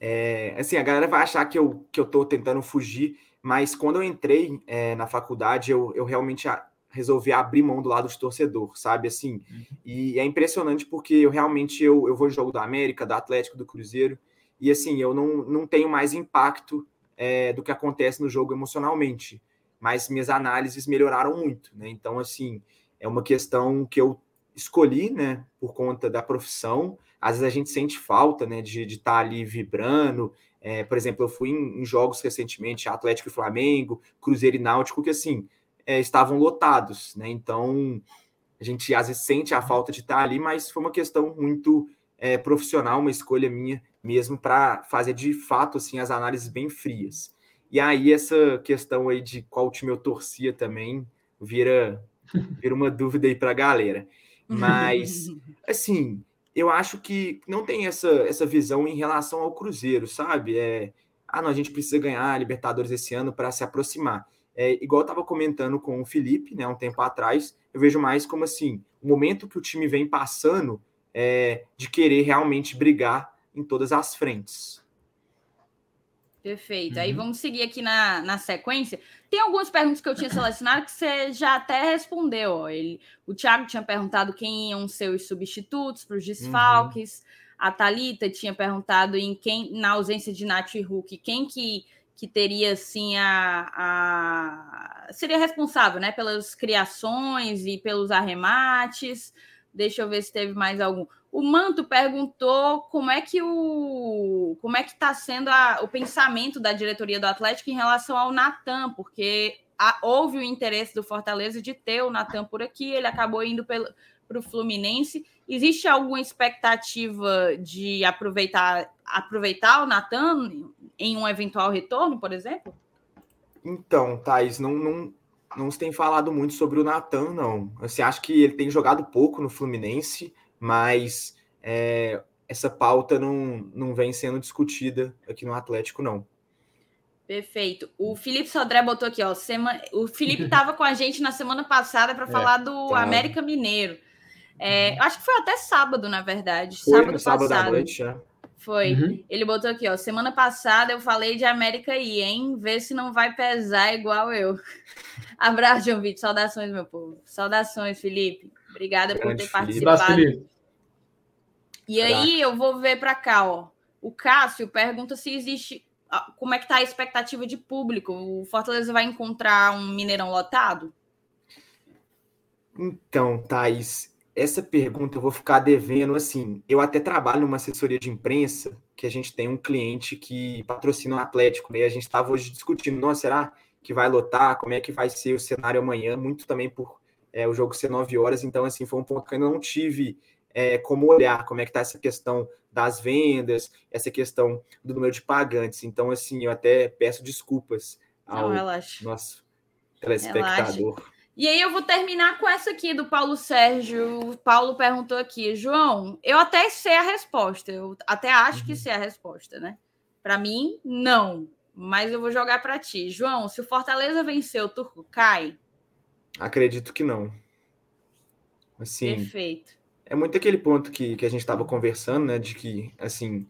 É, assim, a galera vai achar que eu, que eu tô tentando fugir, mas quando eu entrei é, na faculdade, eu, eu realmente resolver abrir mão do lado de torcedor, sabe? Assim, uhum. e é impressionante porque eu realmente eu, eu vou em jogo da América, do Atlético, do Cruzeiro, e assim, eu não, não tenho mais impacto é, do que acontece no jogo emocionalmente, mas minhas análises melhoraram muito, né? Então, assim, é uma questão que eu escolhi, né, por conta da profissão. Às vezes a gente sente falta, né, de estar tá ali vibrando. É, por exemplo, eu fui em, em jogos recentemente, Atlético e Flamengo, Cruzeiro e Náutico, que assim, é, estavam lotados, né? Então a gente às vezes sente a falta de estar ali, mas foi uma questão muito é, profissional, uma escolha minha mesmo para fazer de fato assim as análises bem frias. E aí essa questão aí de qual time eu torcia também vira, vira uma dúvida aí para a galera. Mas, assim, eu acho que não tem essa, essa visão em relação ao Cruzeiro, sabe? É, ah, não, a gente precisa ganhar a Libertadores esse ano para se aproximar. É, igual eu estava comentando com o Felipe, né, um tempo atrás, eu vejo mais como assim, o momento que o time vem passando é, de querer realmente brigar em todas as frentes. Perfeito. Uhum. Aí vamos seguir aqui na, na sequência. Tem algumas perguntas que eu tinha selecionado que você já até respondeu. Ó. Ele, o Thiago tinha perguntado quem iam ser os substitutos para os desfalques. Uhum. A Talita tinha perguntado em quem, na ausência de Nath e Hulk, quem que, que teria assim a, a seria responsável, né, pelas criações e pelos arremates. Deixa eu ver se teve mais algum. O Manto perguntou como é que o como é que está sendo a, o pensamento da diretoria do Atlético em relação ao Natan, porque a, houve o interesse do Fortaleza de ter o Natan por aqui, ele acabou indo para o Fluminense. Existe alguma expectativa de aproveitar aproveitar o Natan em um eventual retorno, por exemplo? Então, Thais, não, não, não se tem falado muito sobre o Natan, não. Você acha que ele tem jogado pouco no Fluminense? Mas é, essa pauta não, não vem sendo discutida aqui no Atlético, não. Perfeito. O Felipe Sodré botou aqui, ó. Sema... O Felipe estava com a gente na semana passada para é, falar do tá. América Mineiro. É, eu acho que foi até sábado, na verdade. Foi sábado, sábado passado. À noite, já. Foi. Uhum. Ele botou aqui, ó. Semana passada eu falei de América aí, hein? Vê se não vai pesar igual eu. Abraço, João Vitor. Saudações, meu povo. Saudações, Felipe. Obrigada Grande por ter participado. E aí eu vou ver para cá, ó. O Cássio pergunta se existe. Como é que tá a expectativa de público? O Fortaleza vai encontrar um Mineirão lotado? Então, Thaís, essa pergunta eu vou ficar devendo assim. Eu até trabalho numa assessoria de imprensa que a gente tem um cliente que patrocina o Atlético, né? E a gente estava hoje discutindo, nossa, será que vai lotar? Como é que vai ser o cenário amanhã? Muito também por é, o jogo ser 9 horas, então assim, foi um ponto que eu ainda não tive é, como olhar como é que está essa questão das vendas, essa questão do número de pagantes. Então, assim, eu até peço desculpas ao Não, nosso telespectador. Relaxa. E aí eu vou terminar com essa aqui do Paulo Sérgio. O Paulo perguntou aqui, João, eu até sei a resposta, eu até acho uhum. que sei a resposta, né? Para mim, não. Mas eu vou jogar para ti. João, se o Fortaleza vencer, o Turco cai? Acredito que não. Assim, Perfeito é muito aquele ponto que, que a gente estava conversando, né? De que, assim,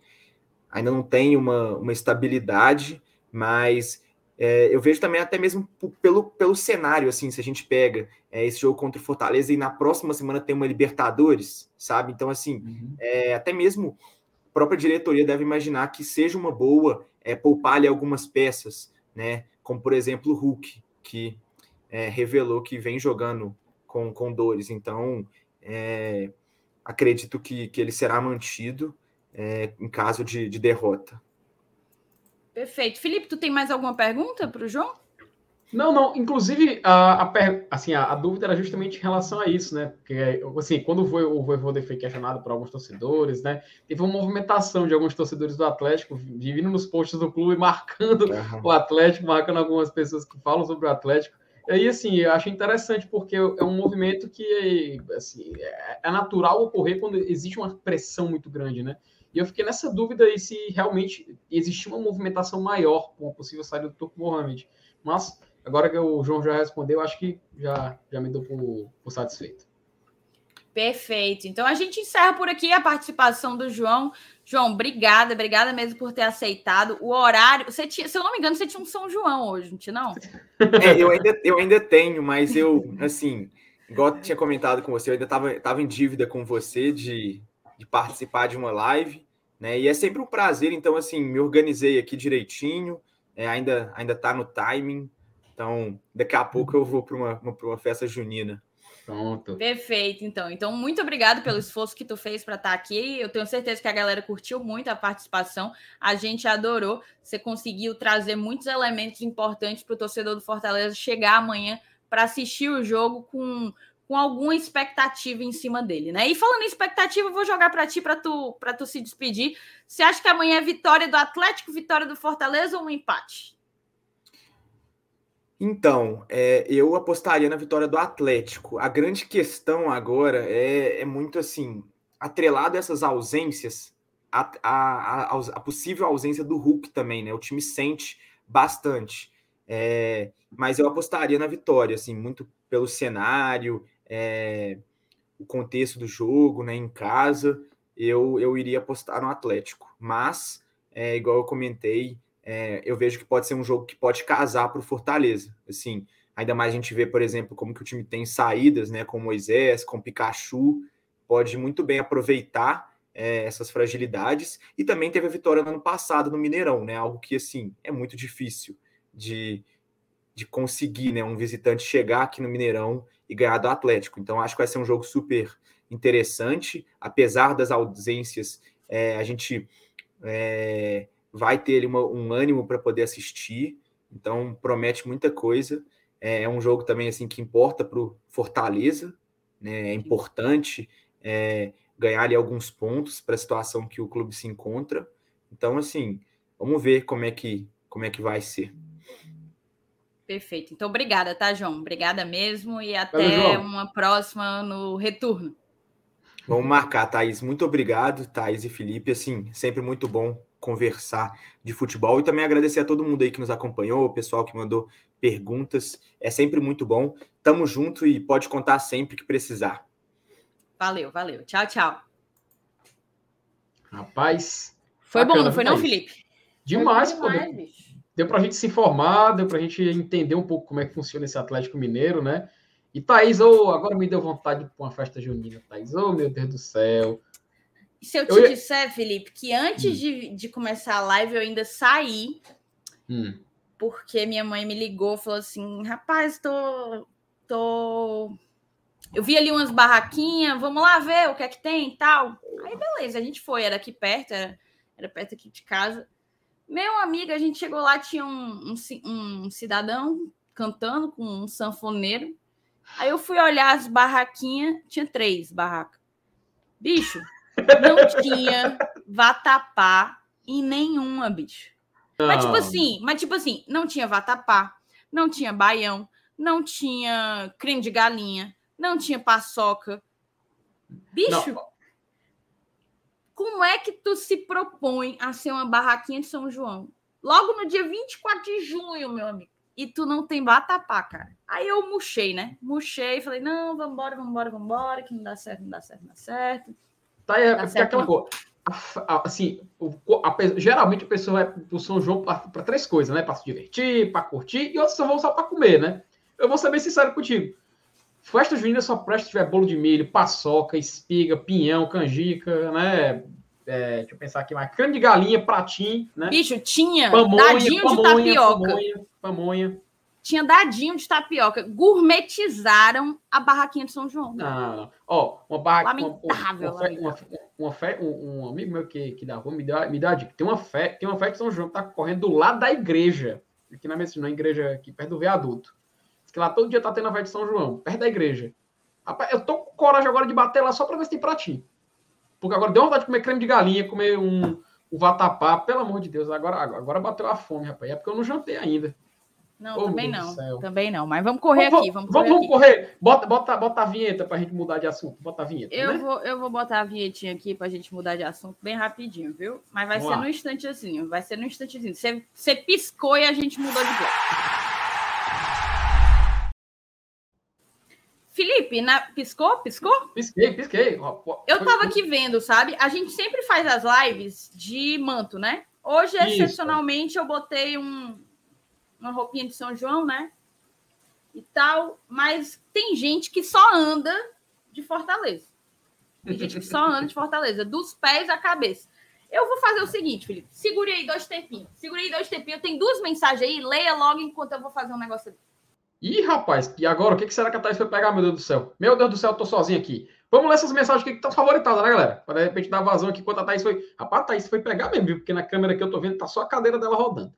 ainda não tem uma, uma estabilidade, mas é, eu vejo também até mesmo pelo, pelo cenário, assim, se a gente pega é, esse jogo contra o Fortaleza e na próxima semana tem uma Libertadores, sabe? Então, assim, uhum. é, até mesmo a própria diretoria deve imaginar que seja uma boa é, poupar-lhe algumas peças, né? Como, por exemplo, o Hulk, que é, revelou que vem jogando com, com dores. Então, é, acredito que, que ele será mantido é, em caso de, de, derrota. Perfeito. Felipe, tu tem mais alguma pergunta para o João? Não, não. Inclusive, a, a, assim, a, a, dúvida era justamente em relação a isso, né? Porque, assim, quando o Voivoda foi questionado por alguns torcedores, né? Teve uma movimentação de alguns torcedores do Atlético vindo nos posts do clube, marcando uhum. o Atlético, marcando algumas pessoas que falam sobre o Atlético. E assim, eu acho interessante porque é um movimento que assim, é, é natural ocorrer quando existe uma pressão muito grande, né? E eu fiquei nessa dúvida aí se realmente existia uma movimentação maior com a possível saída do Turco Mohamed. Mas, agora que o João já respondeu, acho que já, já me dou por, por satisfeito. Perfeito. Então a gente encerra por aqui a participação do João. João, obrigada, obrigada mesmo por ter aceitado o horário. Você tinha, se eu não me engano, você tinha um São João hoje, não tinha, não? É, eu ainda, eu ainda tenho, mas eu, assim, igual eu tinha comentado com você, eu ainda estava tava em dívida com você de, de participar de uma live, né? E é sempre um prazer, então, assim, me organizei aqui direitinho, é, ainda, ainda tá no timing. Então, daqui a pouco eu vou para uma, uma, uma festa junina. Pronto. Perfeito, então. Então, muito obrigado pelo esforço que tu fez para estar tá aqui. Eu tenho certeza que a galera curtiu muito a participação. A gente adorou. Você conseguiu trazer muitos elementos importantes para o torcedor do Fortaleza chegar amanhã para assistir o jogo com, com alguma expectativa em cima dele, né? E falando em expectativa, eu vou jogar para ti para tu para tu se despedir. Você acha que amanhã é vitória do Atlético, vitória do Fortaleza ou um empate? Então, é, eu apostaria na vitória do Atlético. A grande questão agora é, é muito assim, atrelado a essas ausências, a, a, a, a, possível ausência do Hulk também, né? O time sente bastante. É, mas eu apostaria na vitória, assim, muito pelo cenário, é, o contexto do jogo, né? Em casa, eu, eu iria apostar no Atlético. Mas, é, igual eu comentei, é, eu vejo que pode ser um jogo que pode casar para o Fortaleza. Assim, ainda mais a gente vê, por exemplo, como que o time tem saídas, né? Com Moisés, com Pikachu, pode muito bem aproveitar é, essas fragilidades. E também teve a vitória no ano passado no Mineirão, né? Algo que assim é muito difícil de, de conseguir, né? Um visitante chegar aqui no Mineirão e ganhar do Atlético. Então acho que vai ser um jogo super interessante, apesar das ausências. É, a gente é, vai ter uma, um ânimo para poder assistir, então promete muita coisa. É, é um jogo também assim que importa para o Fortaleza, né? é importante é, ganhar ali alguns pontos para a situação que o clube se encontra. Então, assim, vamos ver como é que, como é que vai ser. Perfeito. Então, obrigada, tá, João? Obrigada mesmo e até Valeu, uma próxima no retorno. Vamos marcar, Thaís. Muito obrigado, Thaís e Felipe. Assim, sempre muito bom conversar de futebol e também agradecer a todo mundo aí que nos acompanhou, o pessoal que mandou perguntas. É sempre muito bom. Tamo junto e pode contar sempre que precisar. Valeu, valeu. Tchau, tchau. Rapaz. Foi bacana, bom, não foi não, Felipe? Demais, pô. Deu pra gente se informar, deu pra gente entender um pouco como é que funciona esse Atlético Mineiro, né? E Thaís, oh, agora me deu vontade de uma festa junina, Thaís. Oh, meu Deus do céu. Se eu te eu... disser, Felipe, que antes hum. de, de começar a live eu ainda saí, hum. porque minha mãe me ligou falou assim: rapaz, tô, tô. Eu vi ali umas barraquinhas, vamos lá ver o que é que tem e tal. Aí, beleza, a gente foi, era aqui perto, era, era perto aqui de casa. Meu amigo, a gente chegou lá, tinha um, um, um cidadão cantando com um sanfoneiro. Aí eu fui olhar as barraquinhas, tinha três barracas. Bicho, não tinha vatapá em nenhuma, bicho. Não. Mas tipo assim, mas tipo assim, não tinha vatapá, não tinha baião, não tinha creme de galinha, não tinha paçoca. Bicho, não. como é que tu se propõe a ser uma barraquinha de São João? Logo no dia 24 de junho, meu amigo. E tu não tem vatapá, cara. Aí eu murchei, né? Murchei, falei, não, vambora, vambora, vambora, que não dá certo, não dá certo, não dá certo. Tá, é, tá é aquela coisa. Assim, a, a, geralmente a pessoa vai pro São João para três coisas, né? Para se divertir, para curtir, e outros só vão só para comer, né? Eu vou ser bem sincero contigo. Festa junina só presta se tiver bolo de milho, paçoca, espiga, pinhão, canjica, né? É, deixa eu pensar aqui mais. Creme de galinha, pratinho, né? Bicho, tinha pamonha, dadinho pamonha, de tapioca. Pamonha, pamonha tinha dadinho de tapioca. Gourmetizaram a barraquinha de São João. Não, não. Ó, uma barraquinha. Lamentável. Uma, uma, uma, fé, um, um, amigo meu que, que dá rua me dá, me dá dica. Tem uma fé, tem uma fé de São João que tá correndo do lado da igreja. Aqui na minha na igreja aqui perto do viaduto. Diz que lá todo dia tá tendo a fé de São João, perto da igreja. Rapaz, eu tô com coragem agora de bater lá só pra ver se tem pratinho. Porque agora deu vontade de comer creme de galinha, comer um, um vatapá, pelo amor de Deus. Agora, agora bateu a fome, rapaz. É porque eu não jantei ainda. Não, oh, também não. Também não. Mas vamos correr vamos, aqui. Vamos correr. Vamos, correr. Bota, bota, bota a vinheta para a gente mudar de assunto. Bota a vinheta. Eu, né? vou, eu vou botar a vinhetinha aqui para a gente mudar de assunto bem rapidinho, viu? Mas vai vamos ser lá. no instantezinho. Vai ser no instantezinho. Você, você piscou e a gente mudou de bloco. Felipe, na... piscou? Piscou? Pisquei, pisquei. Eu tava aqui vendo, sabe? A gente sempre faz as lives de manto, né? Hoje, Isso. excepcionalmente, eu botei um, uma roupinha de São João, né? E tal, mas tem gente que só anda de Fortaleza. Tem gente que só anda de Fortaleza, dos pés à cabeça. Eu vou fazer o seguinte, Felipe. Segure aí dois tempinhos. Segure aí dois tempinhos. Tem duas mensagens aí. Leia logo enquanto eu vou fazer um negócio ali. Ih, rapaz, e agora? O que será que a Thaís foi pegar, meu Deus do céu? Meu Deus do céu, eu tô sozinho aqui. Vamos ler essas mensagens aqui que estão favoritadas, né, galera? Para de repente dar vazão aqui enquanto a Thaís foi. Rapaz, a Thaís foi pegar mesmo, viu? Porque na câmera que eu tô vendo tá só a cadeira dela rodando.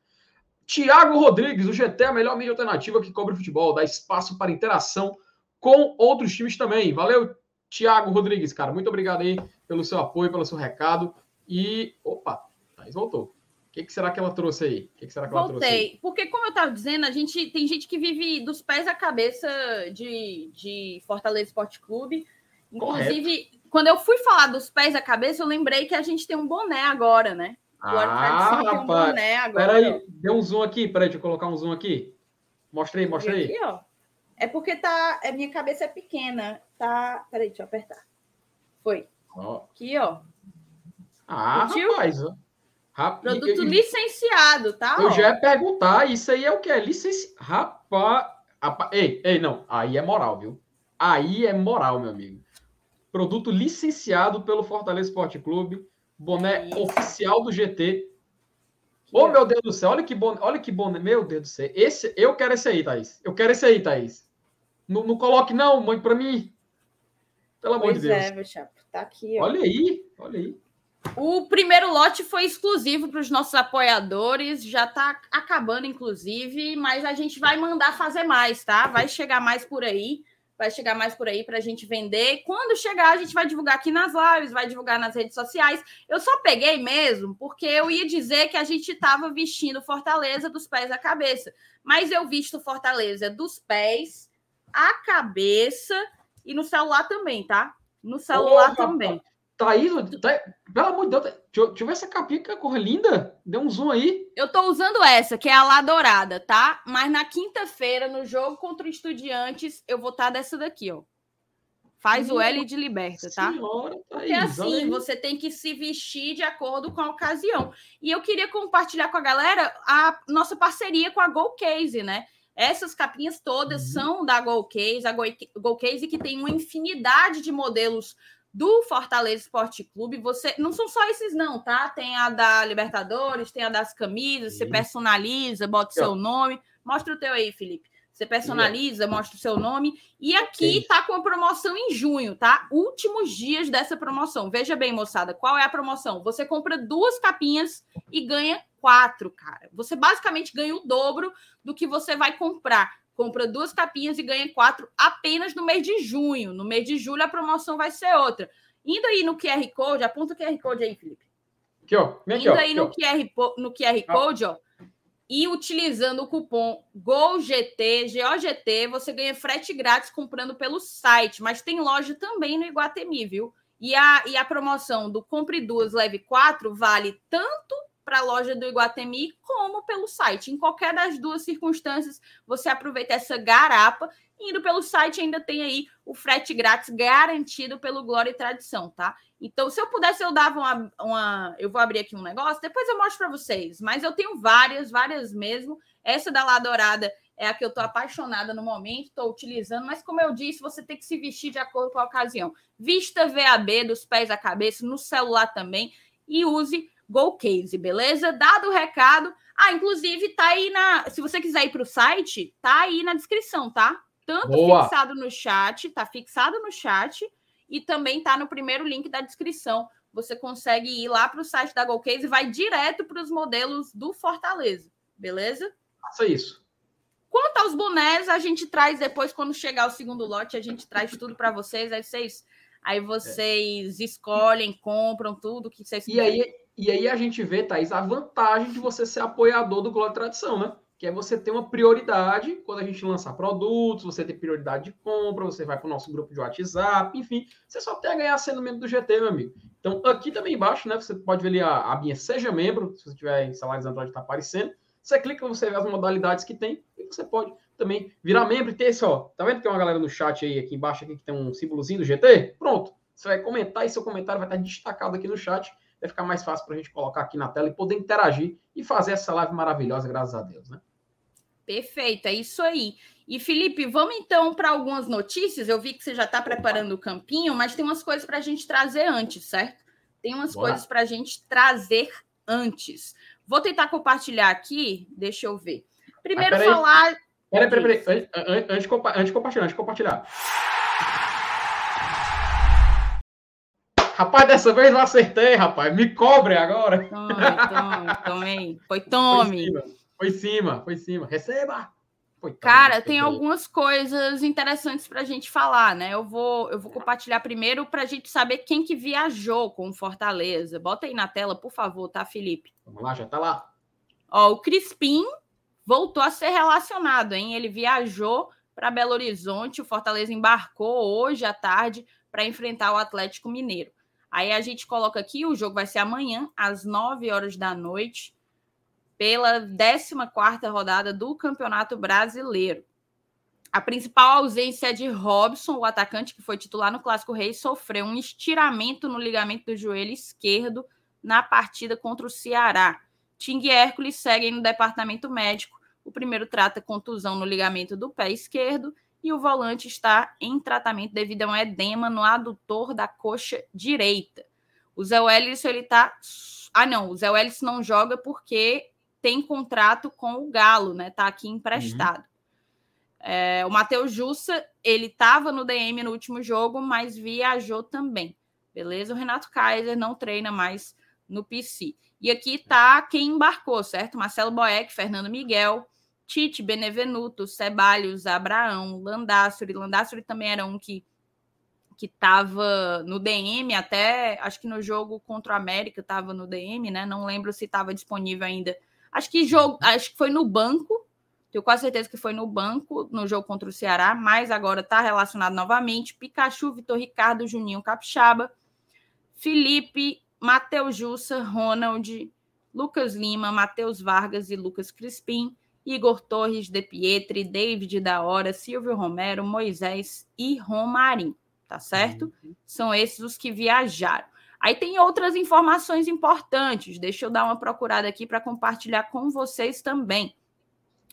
Tiago Rodrigues, o GT é a melhor mídia alternativa que cobre futebol, dá espaço para interação com outros times também. Valeu, Tiago Rodrigues, cara. Muito obrigado aí pelo seu apoio, pelo seu recado. E. Opa, Thaís voltou. que, que será que ela trouxe aí? O que, que será que ela Voltei. trouxe aí? Porque, como eu estava dizendo, a gente tem gente que vive dos pés à cabeça de, de Fortaleza Esporte Clube. Inclusive, Correto. quando eu fui falar dos pés à cabeça, eu lembrei que a gente tem um boné agora, né? Agora ah, rapaz. Boné agora. Peraí, deu um zoom aqui. Peraí, deixa eu colocar um zoom aqui. Mostra aí, mostra aí. Aqui, ó. É porque tá. A é, minha cabeça é pequena. Tá. Peraí, deixa eu apertar. Foi. Ó. Aqui, ó. Ah, Curtiu? rapaz. Produto eu, licenciado, tá? Eu ó. já ia perguntar, isso aí é o que? É licenciado. Rapaz, rapaz. Ei, ei, não. Aí é moral, viu? Aí é moral, meu amigo. Produto licenciado pelo Fortaleza Esporte Clube. Boné isso. oficial do GT. Ô, oh, meu Deus do céu, olha que boné, olha que boné, meu Deus do céu. Esse, eu quero esse aí, Thaís. Eu quero esse aí, Thaís. Não, não coloque, não, mãe, para mim. Pelo amor pois de Deus. É, meu chapo. Tá aqui, ó. Olha aí, olha aí. O primeiro lote foi exclusivo para os nossos apoiadores, já está acabando, inclusive, mas a gente vai mandar fazer mais, tá? Vai chegar mais por aí, vai chegar mais por aí para a gente vender. Quando chegar, a gente vai divulgar aqui nas lives, vai divulgar nas redes sociais. Eu só peguei mesmo porque eu ia dizer que a gente estava vestindo Fortaleza dos pés à cabeça, mas eu visto Fortaleza dos pés à cabeça e no celular também, tá? No celular também. Thaís, tá, pelo amor de Deus, deixa eu, deixa eu ver essa capinha que cor linda. Dê um zoom aí. Eu tô usando essa, que é a lá dourada, tá? Mas na quinta-feira, no jogo contra o Estudiantes, eu vou estar tá dessa daqui, ó. Faz o L de liberta, tá? Senhora, Thaís, Porque assim, você tem que se vestir de acordo com a ocasião. E eu queria compartilhar com a galera a nossa parceria com a Go Case, né? Essas capinhas todas uhum. são da Go Case, a Go Case que tem uma infinidade de modelos do Fortaleza Esporte Clube. Você não são só esses não, tá? Tem a da Libertadores, tem a das camisas, você personaliza, bota o seu nome. Mostra o teu aí, Felipe. Você personaliza, mostra o seu nome. E aqui tá com a promoção em junho, tá? Últimos dias dessa promoção. Veja bem, moçada, qual é a promoção? Você compra duas capinhas e ganha quatro, cara. Você basicamente ganha o dobro do que você vai comprar compra duas capinhas e ganha quatro apenas no mês de junho. No mês de julho, a promoção vai ser outra. Indo aí no QR Code, aponta o QR Code aí, Felipe. Aqui, ó. Aqui, Indo aí no, QR, no QR Code, ó. E utilizando o cupom GOGT, GOGT, você ganha frete grátis comprando pelo site. Mas tem loja também no Iguatemi, viu? E a, e a promoção do Compre Duas, Leve Quatro vale tanto para a loja do Iguatemi, como pelo site. Em qualquer das duas circunstâncias, você aproveita essa garapa. Indo pelo site, ainda tem aí o frete grátis garantido pelo Glória e Tradição, tá? Então, se eu pudesse, eu dava uma. uma eu vou abrir aqui um negócio, depois eu mostro para vocês. Mas eu tenho várias, várias mesmo. Essa da lá dourada é a que eu estou apaixonada no momento, estou utilizando, mas como eu disse, você tem que se vestir de acordo com a ocasião. Vista VAB dos pés à cabeça, no celular também, e use Go Case, beleza? Dado o recado. Ah, inclusive tá aí na. Se você quiser ir para o site, tá aí na descrição, tá? Tanto Boa. fixado no chat, tá fixado no chat e também tá no primeiro link da descrição. Você consegue ir lá para o site da Go Case e vai direto para os modelos do Fortaleza, beleza? Faça isso. Quanto aos bonés, a gente traz depois, quando chegar o segundo lote, a gente traz tudo para vocês. Aí vocês, aí vocês é. escolhem, compram tudo que vocês E aí, e aí a gente vê, Thaís, a vantagem de você ser apoiador do e Tradição, né? Que é você ter uma prioridade quando a gente lançar produtos, você ter prioridade de compra, você vai para o nosso grupo de WhatsApp, enfim, você só tem a ganhar sendo membro do GT, meu amigo. Então, aqui também embaixo, né? Você pode ver ali a, a minha Seja Membro, se você tiver em salários Android, está aparecendo. Você clica, você vê as modalidades que tem e você pode também virar membro e ter esse, ó. Tá vendo que tem uma galera no chat aí, aqui embaixo, aqui, que tem um símbolozinho do GT? Pronto. Você vai comentar e seu comentário vai estar destacado aqui no chat vai ficar mais fácil para a gente colocar aqui na tela e poder interagir e fazer essa live maravilhosa, graças a Deus, né? Perfeito, é isso aí. E Felipe, vamos então para algumas notícias. Eu vi que você já está preparando o campinho, mas tem umas coisas para a gente trazer antes, certo? Tem umas Bora. coisas para a gente trazer antes. Vou tentar compartilhar aqui, deixa eu ver. Primeiro ah, falar. Peraí, peraí, peraí. Antes, antes de compartilhar, antes de compartilhar. Rapaz, dessa vez eu acertei, rapaz. Me cobre agora. Tome, tome, tome. Foi tome. Foi em cima, foi em cima. Foi em cima. Receba! Coitado, Cara, tem algumas coisas interessantes para a gente falar, né? Eu vou, eu vou compartilhar primeiro para a gente saber quem que viajou com o Fortaleza. Bota aí na tela, por favor, tá, Felipe? Vamos lá, já tá lá. Ó, o Crispim voltou a ser relacionado, hein? Ele viajou para Belo Horizonte, o Fortaleza embarcou hoje à tarde para enfrentar o Atlético Mineiro. Aí a gente coloca aqui, o jogo vai ser amanhã, às 9 horas da noite pela 14ª rodada do Campeonato Brasileiro. A principal ausência é de Robson, o atacante que foi titular no Clássico Rei, sofreu um estiramento no ligamento do joelho esquerdo na partida contra o Ceará. Ting e Hércules seguem no departamento médico. O primeiro trata contusão no ligamento do pé esquerdo e o volante está em tratamento devido a um edema no adutor da coxa direita. O Zé Welles, ele tá. Ah, não, o Zé não joga porque tem contrato com o Galo, né? Tá aqui emprestado. Uhum. É, o Matheus Jussa, ele estava no DM no último jogo, mas viajou também. Beleza? O Renato Kaiser não treina mais no PC. E aqui tá quem embarcou, certo? Marcelo Boeck, Fernando Miguel, Tite, Benevenuto, Ceballos, Abraão, Landássuri. Landássuri também era um que que estava no DM até, acho que no jogo contra o América estava no DM, né? Não lembro se estava disponível ainda Acho que jogo, acho que foi no banco. Tenho quase certeza que foi no banco no jogo contra o Ceará, mas agora está relacionado novamente. Pikachu, Vitor Ricardo, Juninho Capixaba, Felipe, Matheus Jussa, Ronald, Lucas Lima, Matheus Vargas e Lucas Crispim, Igor Torres, De Pietri, David da Hora, Silvio Romero, Moisés e Romarim, tá certo? Uhum. São esses os que viajaram. Aí tem outras informações importantes. Deixa eu dar uma procurada aqui para compartilhar com vocês também.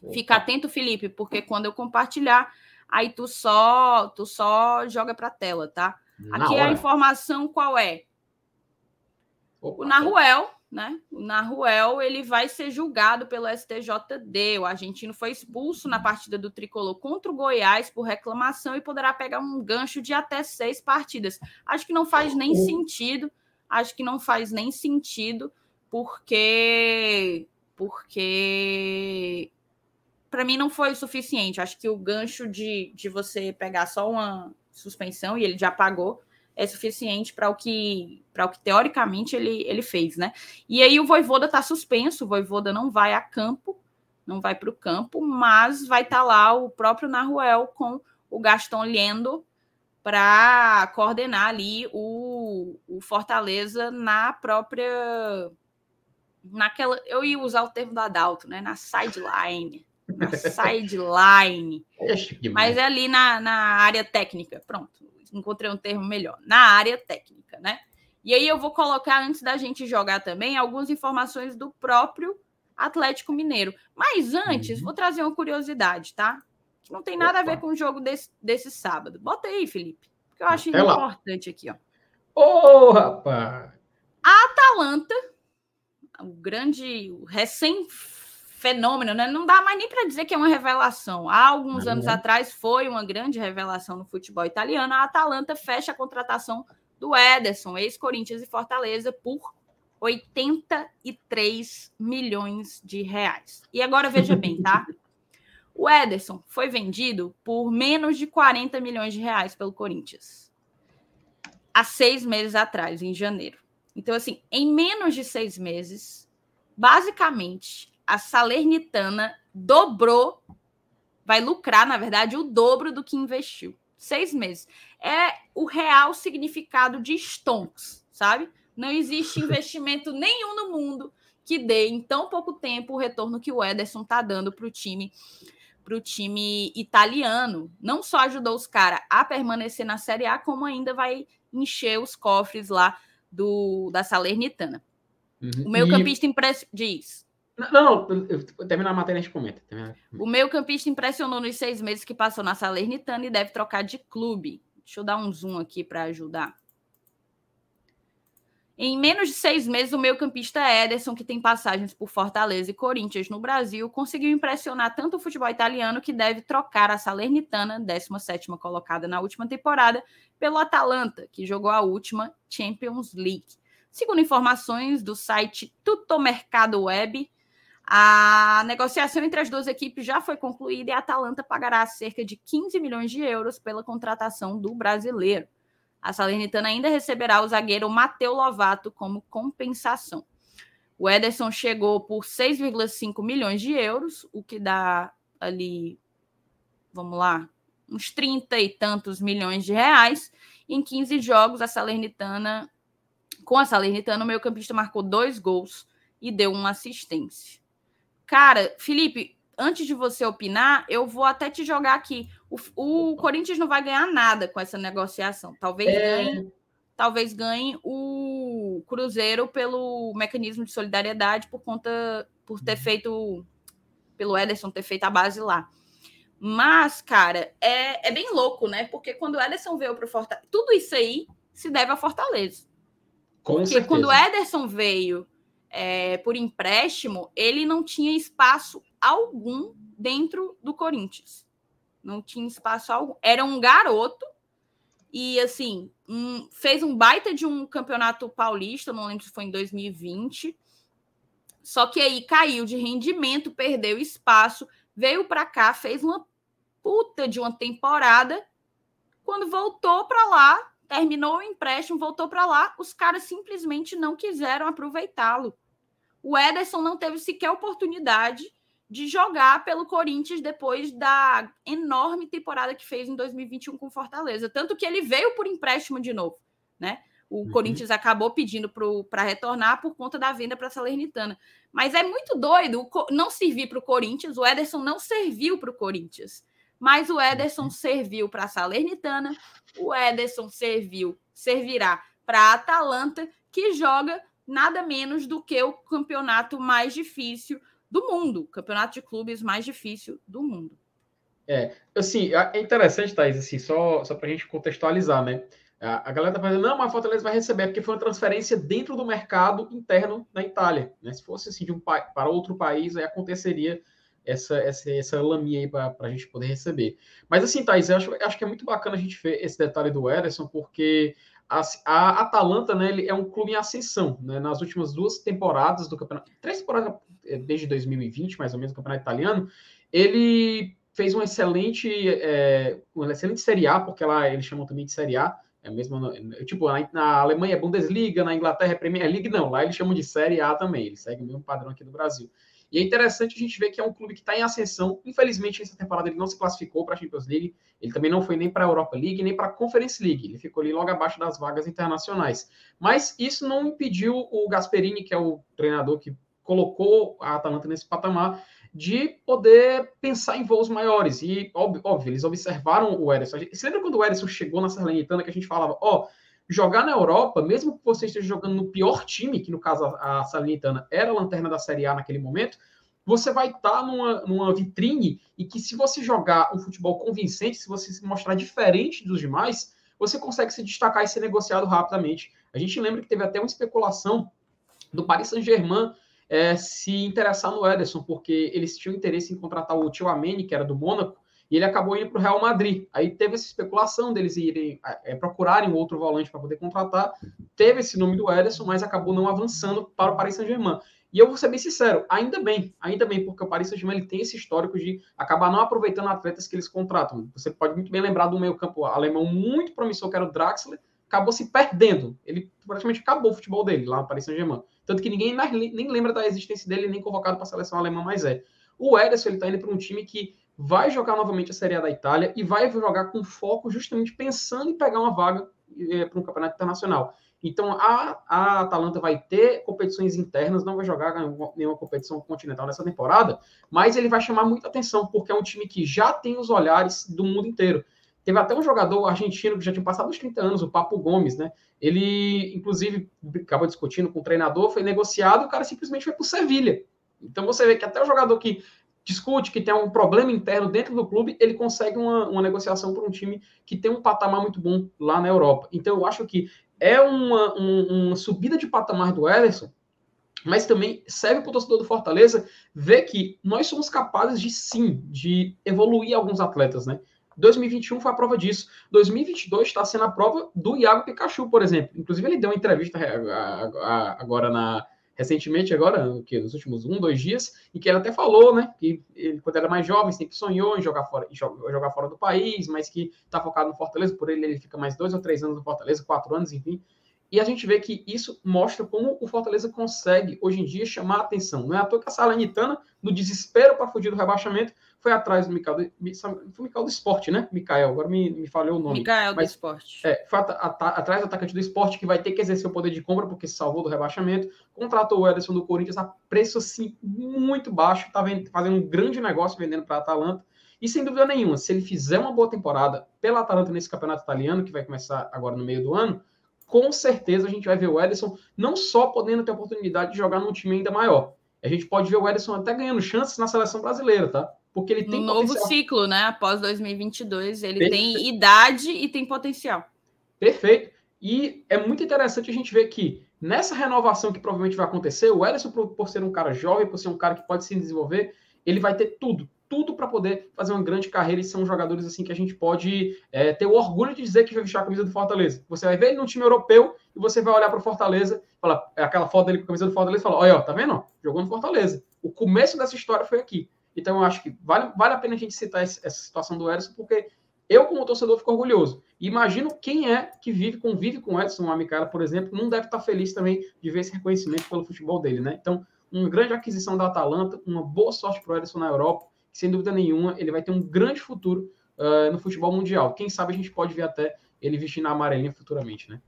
Opa. Fica atento, Felipe, porque quando eu compartilhar, aí tu só tu só joga para a tela, tá? Na aqui hora. a informação qual é? Opa. O Naruel, né? O Naruel, ele vai ser julgado pelo STJD. O argentino foi expulso na partida do Tricolor contra o Goiás por reclamação e poderá pegar um gancho de até seis partidas. Acho que não faz nem sentido acho que não faz nem sentido, porque porque para mim não foi o suficiente. Acho que o gancho de, de você pegar só uma suspensão e ele já pagou é suficiente para o que para o que teoricamente ele, ele fez, né? E aí o Voivoda está suspenso, o Voivoda não vai a campo, não vai para o campo, mas vai estar tá lá o próprio Naruel com o Gaston Lendo para coordenar ali o, o Fortaleza na própria naquela eu ia usar o termo do Adalto, né, na sideline, na sideline, mas é ali na, na área técnica, pronto, encontrei um termo melhor, na área técnica, né? E aí eu vou colocar antes da gente jogar também algumas informações do próprio Atlético Mineiro. Mas antes, uhum. vou trazer uma curiosidade, tá? que não tem nada Opa. a ver com o jogo desse, desse sábado. Bota aí, Felipe, porque eu acho importante aqui, ó. Ô, oh, rapaz! A Atalanta, o grande, o recém fenômeno, né? Não dá mais nem para dizer que é uma revelação. Há alguns anos é. atrás foi uma grande revelação no futebol italiano. A Atalanta fecha a contratação do Ederson, ex-Corinthians e Fortaleza, por 83 milhões de reais. E agora veja bem, tá? O Ederson foi vendido por menos de 40 milhões de reais pelo Corinthians. Há seis meses atrás, em janeiro. Então, assim, em menos de seis meses, basicamente, a Salernitana dobrou, vai lucrar, na verdade, o dobro do que investiu. Seis meses. É o real significado de stonks, sabe? Não existe investimento nenhum no mundo que dê em tão pouco tempo o retorno que o Ederson está dando para o time para o time italiano. Não só ajudou os caras a permanecer na Série A, como ainda vai encher os cofres lá do da Salernitana. Uhum. O meio campista e... diz. Não, não, terminar a matéria a gente comenta. O meio campista impressionou nos seis meses que passou na Salernitana e deve trocar de clube. Deixa eu dar um zoom aqui para ajudar. Em menos de seis meses, o meio-campista Ederson, que tem passagens por Fortaleza e Corinthians no Brasil, conseguiu impressionar tanto o futebol italiano que deve trocar a Salernitana, 17ª colocada na última temporada, pelo Atalanta, que jogou a última Champions League. Segundo informações do site Tutto Mercado Web, A negociação entre as duas equipes já foi concluída e a Atalanta pagará cerca de 15 milhões de euros pela contratação do brasileiro. A Salernitana ainda receberá o zagueiro Mateu Lovato como compensação. O Ederson chegou por 6,5 milhões de euros, o que dá ali, vamos lá, uns 30 e tantos milhões de reais. Em 15 jogos, a Salernitana, com a Salernitana, o meio-campista marcou dois gols e deu uma assistência. Cara, Felipe, antes de você opinar, eu vou até te jogar aqui. O, o Corinthians não vai ganhar nada com essa negociação. Talvez é... ganhe, talvez ganhe o Cruzeiro pelo mecanismo de solidariedade por conta por ter uhum. feito pelo Ederson ter feito a base lá. Mas, cara, é, é bem louco, né? Porque quando o Ederson veio para o Fortaleza, tudo isso aí se deve a Fortaleza. Com Porque certeza. quando o Ederson veio é, por empréstimo, ele não tinha espaço algum dentro do Corinthians. Não tinha espaço algum. Era um garoto e, assim, um, fez um baita de um campeonato paulista, não lembro se foi em 2020. Só que aí caiu de rendimento, perdeu espaço, veio para cá, fez uma puta de uma temporada. Quando voltou para lá, terminou o empréstimo, voltou para lá, os caras simplesmente não quiseram aproveitá-lo. O Ederson não teve sequer oportunidade de jogar pelo Corinthians depois da enorme temporada que fez em 2021 com Fortaleza. Tanto que ele veio por empréstimo de novo, né? O uhum. Corinthians acabou pedindo para retornar por conta da venda para a Salernitana. Mas é muito doido não servir para o Corinthians. O Ederson não serviu para o Corinthians. Mas o Ederson uhum. serviu para a Salernitana. O Ederson serviu, servirá para a Atalanta, que joga nada menos do que o campeonato mais difícil do mundo, campeonato de clubes mais difícil do mundo. É, assim, é interessante, Thaís, assim, só, só para a gente contextualizar, né? A, a galera tá falando, não, mas a Fortaleza vai receber, porque foi uma transferência dentro do mercado interno na Itália. Né? Se fosse assim de um para outro país, aí aconteceria essa, essa, essa laminha aí para a gente poder receber. Mas assim, Thaís, eu acho, eu acho que é muito bacana a gente ver esse detalhe do Ederson, porque a, a Atalanta, né, ele é um clube em ascensão, né? Nas últimas duas temporadas do campeonato, três temporadas é, desde 2020, mais ou menos, do campeonato italiano, ele fez uma excelente, é, excelente Série A, porque lá eles chamam também de Série A, é mesmo, tipo, na, Alemanha é Bundesliga, na Inglaterra é Premier League, não, lá eles chamam de Série A também, eles seguem o mesmo padrão aqui do Brasil. E é interessante a gente ver que é um clube que está em ascensão. Infelizmente, essa temporada ele não se classificou para a Champions League. Ele também não foi nem para a Europa League, nem para a Conference League. Ele ficou ali logo abaixo das vagas internacionais. Mas isso não impediu o Gasperini, que é o treinador que colocou a Atalanta nesse patamar, de poder pensar em voos maiores. E, óbvio, óbvio eles observaram o Ederson. Você lembra quando o Ederson chegou na Salernitana que a gente falava, ó, oh, jogar na Europa, mesmo que você esteja jogando no pior time, que no caso a, Salernitana era a lanterna da Série A naquele momento, você vai estar tá numa, numa vitrine e que se você jogar um futebol convincente, se você se mostrar diferente dos demais, você consegue se destacar e ser negociado rapidamente. A gente lembra que teve até uma especulação do Paris Saint-Germain é, se interessar no Ederson, porque eles tinham interesse em contratar o Tio Ameni, que era do Mônaco, e ele acabou indo para o Real Madrid. Aí teve essa especulação deles irem é, procurarem outro volante para poder contratar. Teve esse nome do Ederson, mas acabou não avançando para o Paris Saint-Germain. E eu vou ser bem sincero, ainda bem, ainda bem, porque o Paris Saint-Germain tem esse histórico de acabar não aproveitando atletas que eles contratam. Você pode muito bem lembrar do meio campo alemão muito promissor, que era o Draxler, acabou se perdendo. Ele praticamente acabou o futebol dele lá no Paris Saint-Germain. Tanto que ninguém nem lembra da existência dele, nem convocado para a seleção alemã mais é. O Ederson, ele está indo para um time que vai jogar novamente a Série A da Itália e vai jogar com foco justamente pensando em pegar uma vaga é, para um campeonato internacional. Então a, a Atalanta vai ter competições internas, não vai jogar nenhuma competição continental nessa temporada, mas ele vai chamar muita atenção, porque é um time que já tem os olhares do mundo inteiro. Teve até um jogador argentino que já tinha passado os 30 anos, o Papo Gomes, né? Ele, inclusive, acabou discutindo com o treinador, foi negociado o cara simplesmente foi para o Sevilha. Então você vê que até o jogador que discute, que tem um problema interno dentro do clube, ele consegue uma, uma negociação para um time que tem um patamar muito bom lá na Europa. Então eu acho que é uma, um, uma subida de patamar do Ederson, mas também serve para o torcedor do Fortaleza ver que nós somos capazes de sim, de evoluir alguns atletas, né? 2021 foi a prova disso. 2022 está sendo a prova do Iago Pikachu, por exemplo. Inclusive, ele deu uma entrevista agora na recentemente, agora, que nos últimos um, dois dias, em que ele até falou, né, que ele, quando era mais jovem, sempre sonhou em jogar fora, em jogar fora do país, mas que está focado no Fortaleza, por ele ele fica mais dois ou três anos no Fortaleza, quatro anos, enfim. E a gente vê que isso mostra como o Fortaleza consegue, hoje em dia, chamar a atenção. Não é à toa que a Salernitana, no desespero para fugir do rebaixamento, foi atrás do Micael, do, foi Micael do Esporte, né? Micael, agora me, me falhou o nome. Micael do Esporte. É, foi atrás do atacante do Esporte, que vai ter que exercer o poder de compra, porque se salvou do rebaixamento. Contratou o Ederson do Corinthians a preço, assim, muito baixo. Está fazendo um grande negócio vendendo para a Atalanta. E sem dúvida nenhuma, se ele fizer uma boa temporada pela Atalanta nesse campeonato italiano, que vai começar agora no meio do ano, com certeza a gente vai ver o Ederson não só podendo ter a oportunidade de jogar num time ainda maior. A gente pode ver o Ederson até ganhando chances na seleção brasileira, tá? Porque ele tem um novo ciclo, né? Após 2022, ele Perfeito. tem idade e tem potencial. Perfeito. E é muito interessante a gente ver que nessa renovação que provavelmente vai acontecer, o Ederson, por, ser um cara jovem, por ser um cara que pode se desenvolver, ele vai ter tudo, tudo para poder fazer uma grande carreira e são jogadores assim que a gente pode é, ter o orgulho de dizer que vai vestir a camisa do Fortaleza. Você vai ver ele no time europeu e você vai olhar para o Fortaleza, falar é aquela foto dele com a camisa do Fortaleza e falar: olha, ó, tá vendo? Jogou no Fortaleza. O começo dessa história foi aqui. Então eu acho que vale, vale a pena a gente citar esse, essa situação do Edson, porque eu, como torcedor, fico orgulhoso. Imagino quem é que vive, convive com o Edson, o Amicara, por exemplo, não deve estar feliz também de ver esse reconhecimento pelo futebol dele, né? Então, uma grande aquisição da Atalanta, uma boa sorte para o Edson na Europa sem dúvida nenhuma, ele vai ter um grande futuro uh, no futebol mundial. Quem sabe a gente pode ver até ele vestindo a amarelinha futuramente, né?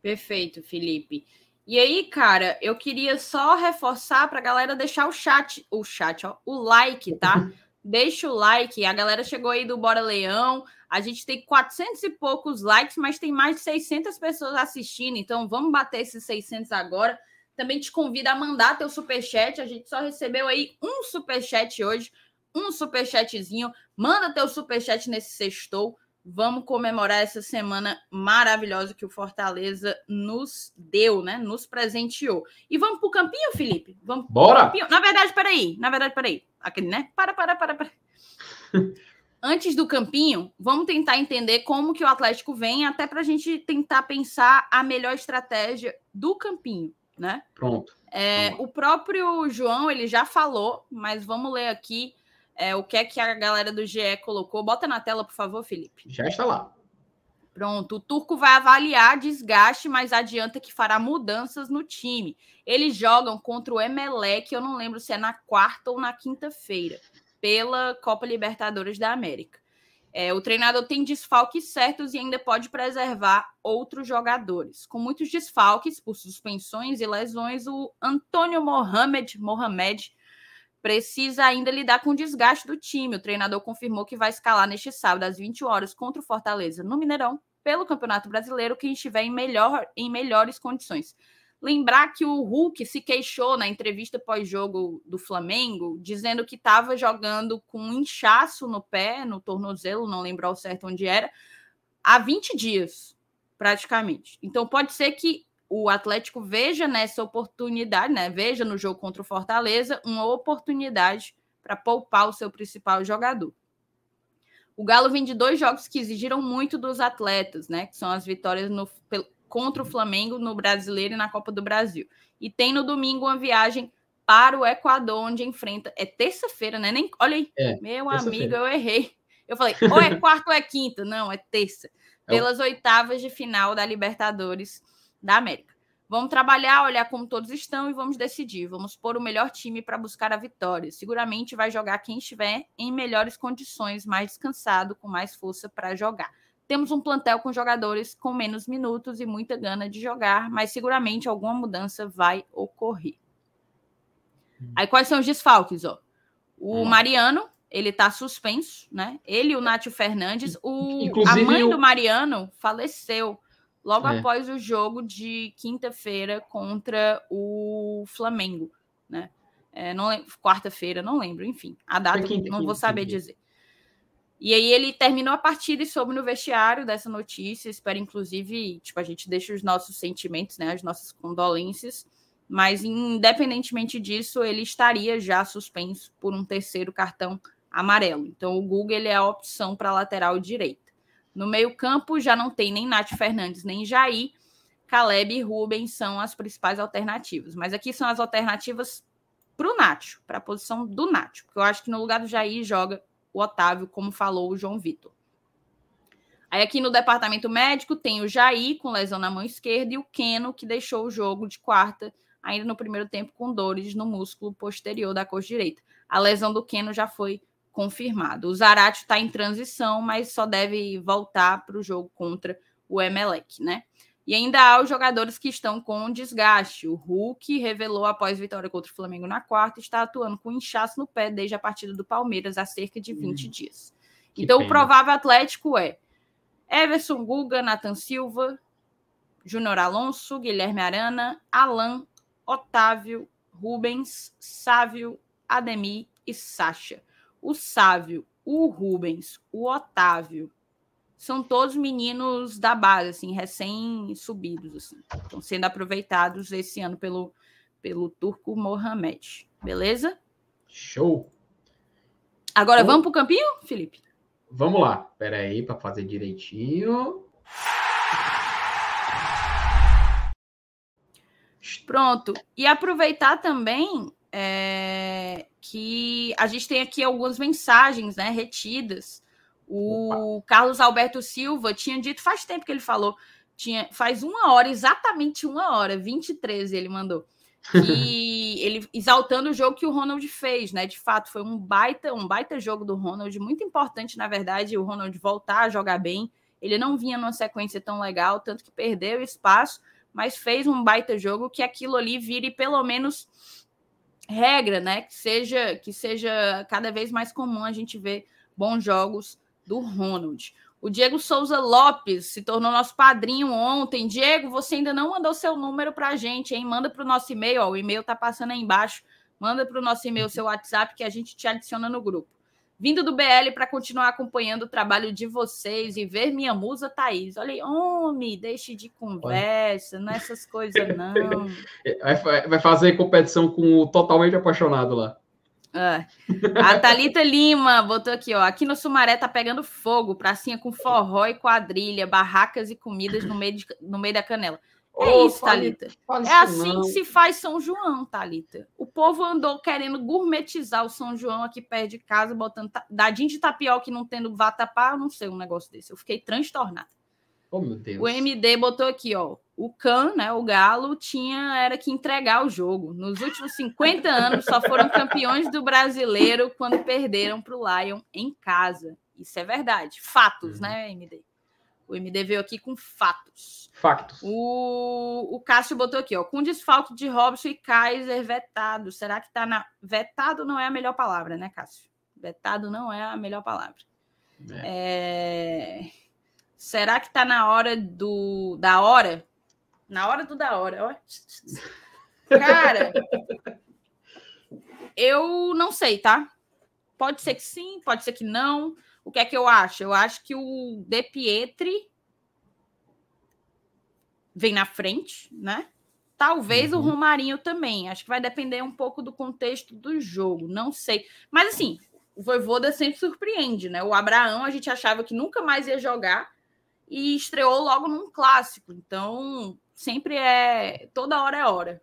Perfeito, Felipe. E aí, cara, eu queria só reforçar para a galera deixar o chat, o chat, ó, o like, tá? Deixa o like. A galera chegou aí do Bora Leão. A gente tem 400 e poucos likes, mas tem mais de 600 pessoas assistindo. Então, vamos bater esses 600 agora. Também te convido a mandar teu superchat. A gente só recebeu aí um superchat hoje, um superchatzinho. Manda teu superchat nesse sextou. Vamos comemorar essa semana maravilhosa que o Fortaleza nos deu, né? Nos presenteou. E vamos pro campinho, Felipe? Vamos Bora! Campinho? Na verdade, peraí. Na verdade, peraí. Aquele, né? Para, para, para, para. Antes do campinho, vamos tentar entender como que o Atlético vem, até para a gente tentar pensar a melhor estratégia do campinho né? Pronto. É, o próprio João ele já falou, mas vamos ler aqui é, o que é que a galera do GE colocou. Bota na tela, por favor, Felipe. Já está lá. Pronto, o Turco vai avaliar desgaste, mas adianta que fará mudanças no time. Eles jogam contra o Emelec, eu não lembro se é na quarta ou na quinta-feira, pela Copa Libertadores da América. É, o treinador tem desfalques certos e ainda pode preservar outros jogadores. Com muitos desfalques por suspensões e lesões, o Antônio Mohamed, Mohamed precisa ainda lidar com o desgaste do time. O treinador confirmou que vai escalar neste sábado às 20 horas contra o Fortaleza no Mineirão pelo Campeonato Brasileiro quem estiver em, melhor, em melhores condições. Lembrar que o Hulk se queixou na entrevista pós-jogo do Flamengo, dizendo que estava jogando com um inchaço no pé, no tornozelo, não lembro ao certo onde era, há 20 dias, praticamente. Então pode ser que o Atlético veja nessa oportunidade, né? Veja no jogo contra o Fortaleza uma oportunidade para poupar o seu principal jogador. O Galo vem de dois jogos que exigiram muito dos atletas, né? Que são as vitórias no, contra o Flamengo no Brasileiro e na Copa do Brasil. E tem no domingo uma viagem para o Equador, onde enfrenta. É terça-feira, né? Nem... Olha aí, é, meu amigo, eu errei. Eu falei, ou é quarta ou é quinta. Não, é terça. É Pelas oitavas de final da Libertadores da América. Vamos trabalhar, olhar como todos estão e vamos decidir. Vamos pôr o melhor time para buscar a vitória. Seguramente vai jogar quem estiver em melhores condições, mais descansado, com mais força para jogar. Temos um plantel com jogadores com menos minutos e muita gana de jogar, mas seguramente alguma mudança vai ocorrer. Hum. Aí quais são os desfalques, ó? O. Mariano, ele tá suspenso, né? Ele e o Nátio Fernandes, o Inclusive, a mãe do Mariano faleceu logo é. após o jogo de quinta-feira contra o Flamengo, né? É, não quarta-feira, não lembro, enfim, a data quinta, não quinta, vou saber quinta. dizer. E aí ele terminou a partida e soube no vestiário dessa notícia. Espero, inclusive, tipo, a gente deixa os nossos sentimentos, né? As nossas condolências. Mas, independentemente disso, ele estaria já suspenso por um terceiro cartão amarelo. Então, o Google ele é a opção para lateral direita. No meio-campo já não tem nem Nath Fernandes nem Jair. Caleb e Rubens são as principais alternativas. Mas aqui são as alternativas para o Nacho, para a posição do Nacho. Porque eu acho que no lugar do Jair joga o Otávio, como falou o João Vitor. Aí aqui no departamento médico tem o Jair com lesão na mão esquerda e o Keno que deixou o jogo de quarta ainda no primeiro tempo com dores no músculo posterior da coxa direita. A lesão do Keno já foi confirmada. O Zarate está em transição, mas só deve voltar para o jogo contra o Emelec, né? E ainda há os jogadores que estão com desgaste. O Hulk revelou após vitória contra o Flamengo na quarta, está atuando com inchaço no pé desde a partida do Palmeiras há cerca de 20 hum, dias. Então, pena. o provável Atlético é Everson Guga, Nathan Silva, Júnior Alonso, Guilherme Arana, Alan, Otávio, Rubens, Sávio, Ademir e Sacha. O Sávio, o Rubens, o Otávio são todos meninos da base, assim, recém-subidos, assim. Estão sendo aproveitados esse ano pelo, pelo Turco Mohamed. Beleza? Show! Agora vamos para o campinho, Felipe? Vamos lá. Espera aí para fazer direitinho. Pronto. E aproveitar também é, que a gente tem aqui algumas mensagens né, retidas o Opa. Carlos Alberto Silva tinha dito faz tempo que ele falou, tinha faz uma hora, exatamente uma hora, 23 ele mandou. E ele exaltando o jogo que o Ronald fez, né? De fato, foi um baita, um baita jogo do Ronald, muito importante, na verdade, o Ronald voltar a jogar bem. Ele não vinha numa sequência tão legal, tanto que perdeu espaço, mas fez um baita jogo que aquilo ali vire pelo menos regra, né? Que seja que seja cada vez mais comum a gente ver bons jogos do Ronald. O Diego Souza Lopes se tornou nosso padrinho ontem. Diego, você ainda não mandou seu número para a gente, hein? Manda para o nosso e-mail, ó, o e-mail está passando aí embaixo. Manda para o nosso e-mail seu WhatsApp que a gente te adiciona no grupo. Vindo do BL para continuar acompanhando o trabalho de vocês e ver minha musa Thaís. Olha aí, homem, deixe de conversa, não é essas coisas, não. Vai fazer competição com o totalmente apaixonado lá. É. A Thalita Lima botou aqui, ó. Aqui no Sumaré tá pegando fogo, pracinha com forró e quadrilha, barracas e comidas no meio, de, no meio da canela. É oh, isso, Thalita. é assim não. que se faz São João, Thalita. O povo andou querendo gourmetizar o São João aqui perto de casa, botando dadinho de tapioca e não tendo vatapá, não sei um negócio desse. Eu fiquei transtornada. Oh, meu Deus. O MD botou aqui, ó. O Can, né, o Galo, tinha era que entregar o jogo. Nos últimos 50 anos, só foram campeões do brasileiro quando perderam para o Lion em casa. Isso é verdade. Fatos, uhum. né, MD? O MD veio aqui com fatos. Factos. O, o Cássio botou aqui, ó. Com desfalque de Robson e Kaiser vetado. Será que tá na. Vetado não é a melhor palavra, né, Cássio? Vetado não é a melhor palavra. É. é... Será que tá na hora do da hora? Na hora do da hora. Ó. Cara, eu não sei, tá? Pode ser que sim, pode ser que não. O que é que eu acho? Eu acho que o De Pietri vem na frente, né? Talvez uhum. o Romarinho também. Acho que vai depender um pouco do contexto do jogo. Não sei. Mas assim, o Voivoda sempre surpreende, né? O Abraão a gente achava que nunca mais ia jogar e estreou logo num clássico. Então, sempre é. Toda hora é hora.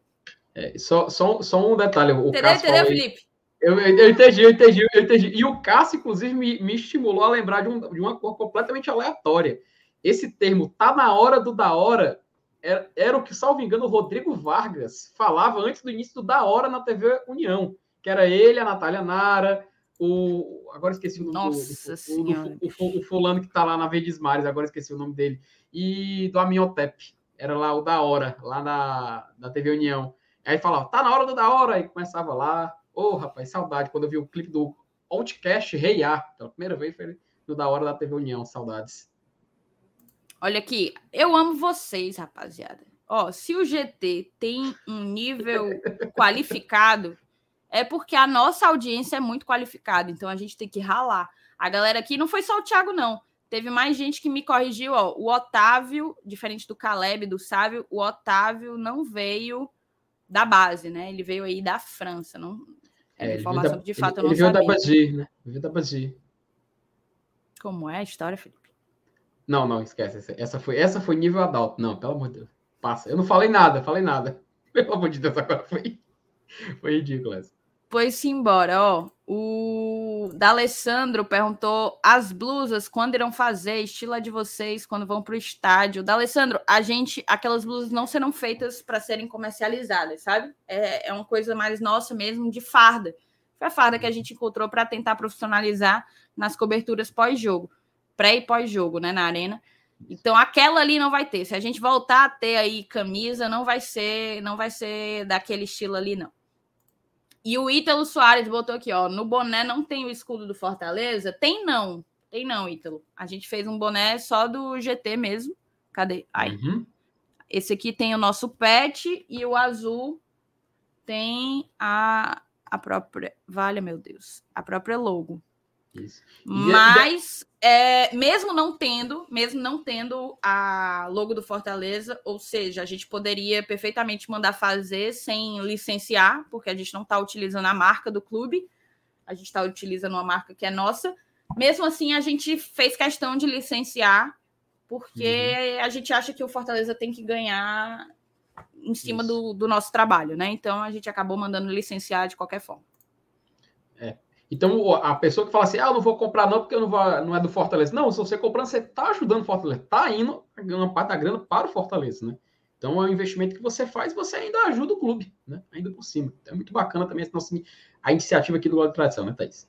É, só, só, só um detalhe. O entendeu, Cássio entendeu, Felipe? Eu, eu, entendi, eu entendi, eu entendi. E o Cássio, inclusive, me, me estimulou a lembrar de, um, de uma cor completamente aleatória. Esse termo tá na hora do da hora era, era o que, salvo engano, o Rodrigo Vargas falava antes do início do da hora na TV União, que era ele, a Natália Nara, o. Agora esqueci o nome Nossa do, do, do, o, fulano que tá lá na Verdes Mares, agora esqueci o nome dele. E do Aminhotep. Era lá o da hora, lá na, na TV União. Aí falava, tá na hora do da hora. Aí começava lá. Ô, oh, rapaz, saudade. Quando eu vi o clipe do Outcast Reiar, pela primeira vez foi no da hora da TV União, saudades. Olha aqui, eu amo vocês, rapaziada. Ó, se o GT tem um nível qualificado, é porque a nossa audiência é muito qualificada, então a gente tem que ralar. A galera aqui não foi só o Thiago, não. Teve mais gente que me corrigiu, ó. O Otávio, diferente do Caleb, do Sávio, o Otávio não veio da base, né? Ele veio aí da França. Não... É, é informação que de fato ele, eu não ele sabia. Veio da Bagi, né? Ele veio da Bagi. Como é a história, Felipe? Não, não, esquece. Essa foi, essa foi nível adulto. Não, pelo amor de Deus. passa. Eu não falei nada, falei nada. Pelo amor de Deus, agora foi, foi ridículo essa. Pois embora, ó. O D'Alessandro perguntou as blusas quando irão fazer, estilo de vocês quando vão para o estádio. D'Alessandro, a gente, aquelas blusas não serão feitas para serem comercializadas, sabe? É, é uma coisa mais nossa mesmo de farda. Foi a farda que a gente encontrou para tentar profissionalizar nas coberturas pós-jogo, pré e pós-jogo, né, na arena. Então aquela ali não vai ter. Se a gente voltar a ter aí camisa, não vai ser, não vai ser daquele estilo ali não. E o Ítalo Soares botou aqui, ó, no boné não tem o escudo do Fortaleza? Tem não. Tem não, Ítalo. A gente fez um boné só do GT mesmo. Cadê? Aí. Uhum. Esse aqui tem o nosso pet e o azul tem a, a própria. Vale, meu Deus. A própria logo. Isso. Mas, é, mesmo não tendo, mesmo não tendo a logo do Fortaleza, ou seja, a gente poderia perfeitamente mandar fazer sem licenciar, porque a gente não está utilizando a marca do clube, a gente está utilizando uma marca que é nossa. Mesmo assim, a gente fez questão de licenciar, porque uhum. a gente acha que o Fortaleza tem que ganhar em cima do, do nosso trabalho, né? Então a gente acabou mandando licenciar de qualquer forma. Então, a pessoa que fala assim, ah, eu não vou comprar não porque eu não, vou, não é do Fortaleza. Não, se você comprando, você está ajudando o Fortaleza. Está indo uma parte da grana para o Fortaleza, né? Então, é um investimento que você faz você ainda ajuda o clube, né? Ainda por cima. Então, é muito bacana também nossa, a iniciativa aqui do Gol de Tradição, né, Thaís?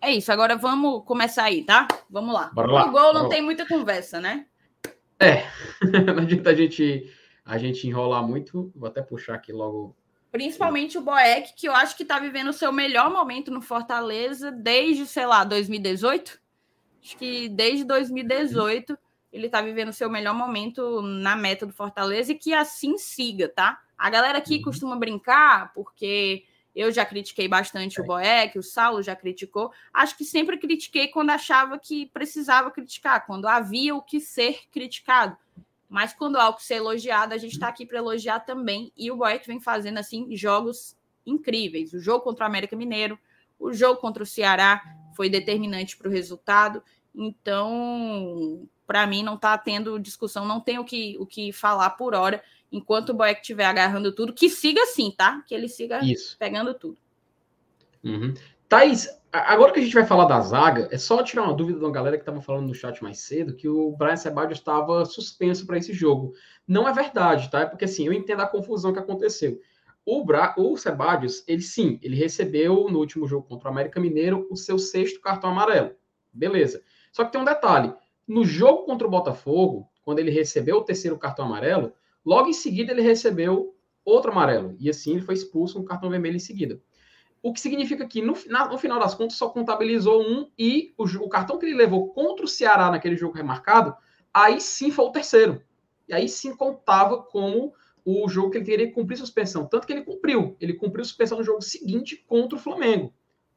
É isso. Agora vamos começar aí, tá? Vamos lá. Bora lá. O gol não tem muita conversa, né? É. não adianta a gente, a gente enrolar muito. Vou até puxar aqui logo Principalmente o Boeck, que eu acho que está vivendo o seu melhor momento no Fortaleza desde, sei lá, 2018. Acho que desde 2018 ele está vivendo o seu melhor momento na meta do Fortaleza e que assim siga, tá? A galera aqui uhum. costuma brincar, porque eu já critiquei bastante o é. Boeck, o Saulo já criticou. Acho que sempre critiquei quando achava que precisava criticar, quando havia o que ser criticado. Mas quando algo ser elogiado, a gente está aqui para elogiar também. E o Boeck vem fazendo assim jogos incríveis. O jogo contra o América Mineiro, o jogo contra o Ceará foi determinante para o resultado. Então, para mim, não está tendo discussão, não tem o que, o que falar por hora. Enquanto o Boeck estiver agarrando tudo, que siga assim, tá? Que ele siga Isso. pegando tudo. Uhum. Thaís, agora que a gente vai falar da zaga, é só tirar uma dúvida de uma galera que estava falando no chat mais cedo que o Brian Sebadio estava suspenso para esse jogo. Não é verdade, tá? É porque assim, eu entendo a confusão que aconteceu. O, Bra... o Sebadios, ele sim, ele recebeu no último jogo contra o América Mineiro o seu sexto cartão amarelo. Beleza. Só que tem um detalhe. No jogo contra o Botafogo, quando ele recebeu o terceiro cartão amarelo, logo em seguida ele recebeu outro amarelo. E assim ele foi expulso com um cartão vermelho em seguida. O que significa que, no, na, no final das contas, só contabilizou um e o, o, cartão que ele levou contra o Ceará naquele jogo remarcado, aí sim foi o terceiro. E aí sim contava como o jogo que ele teria que cumprir suspensão. Tanto que ele cumpriu. Ele cumpriu suspensão no jogo seguinte contra o Flamengo.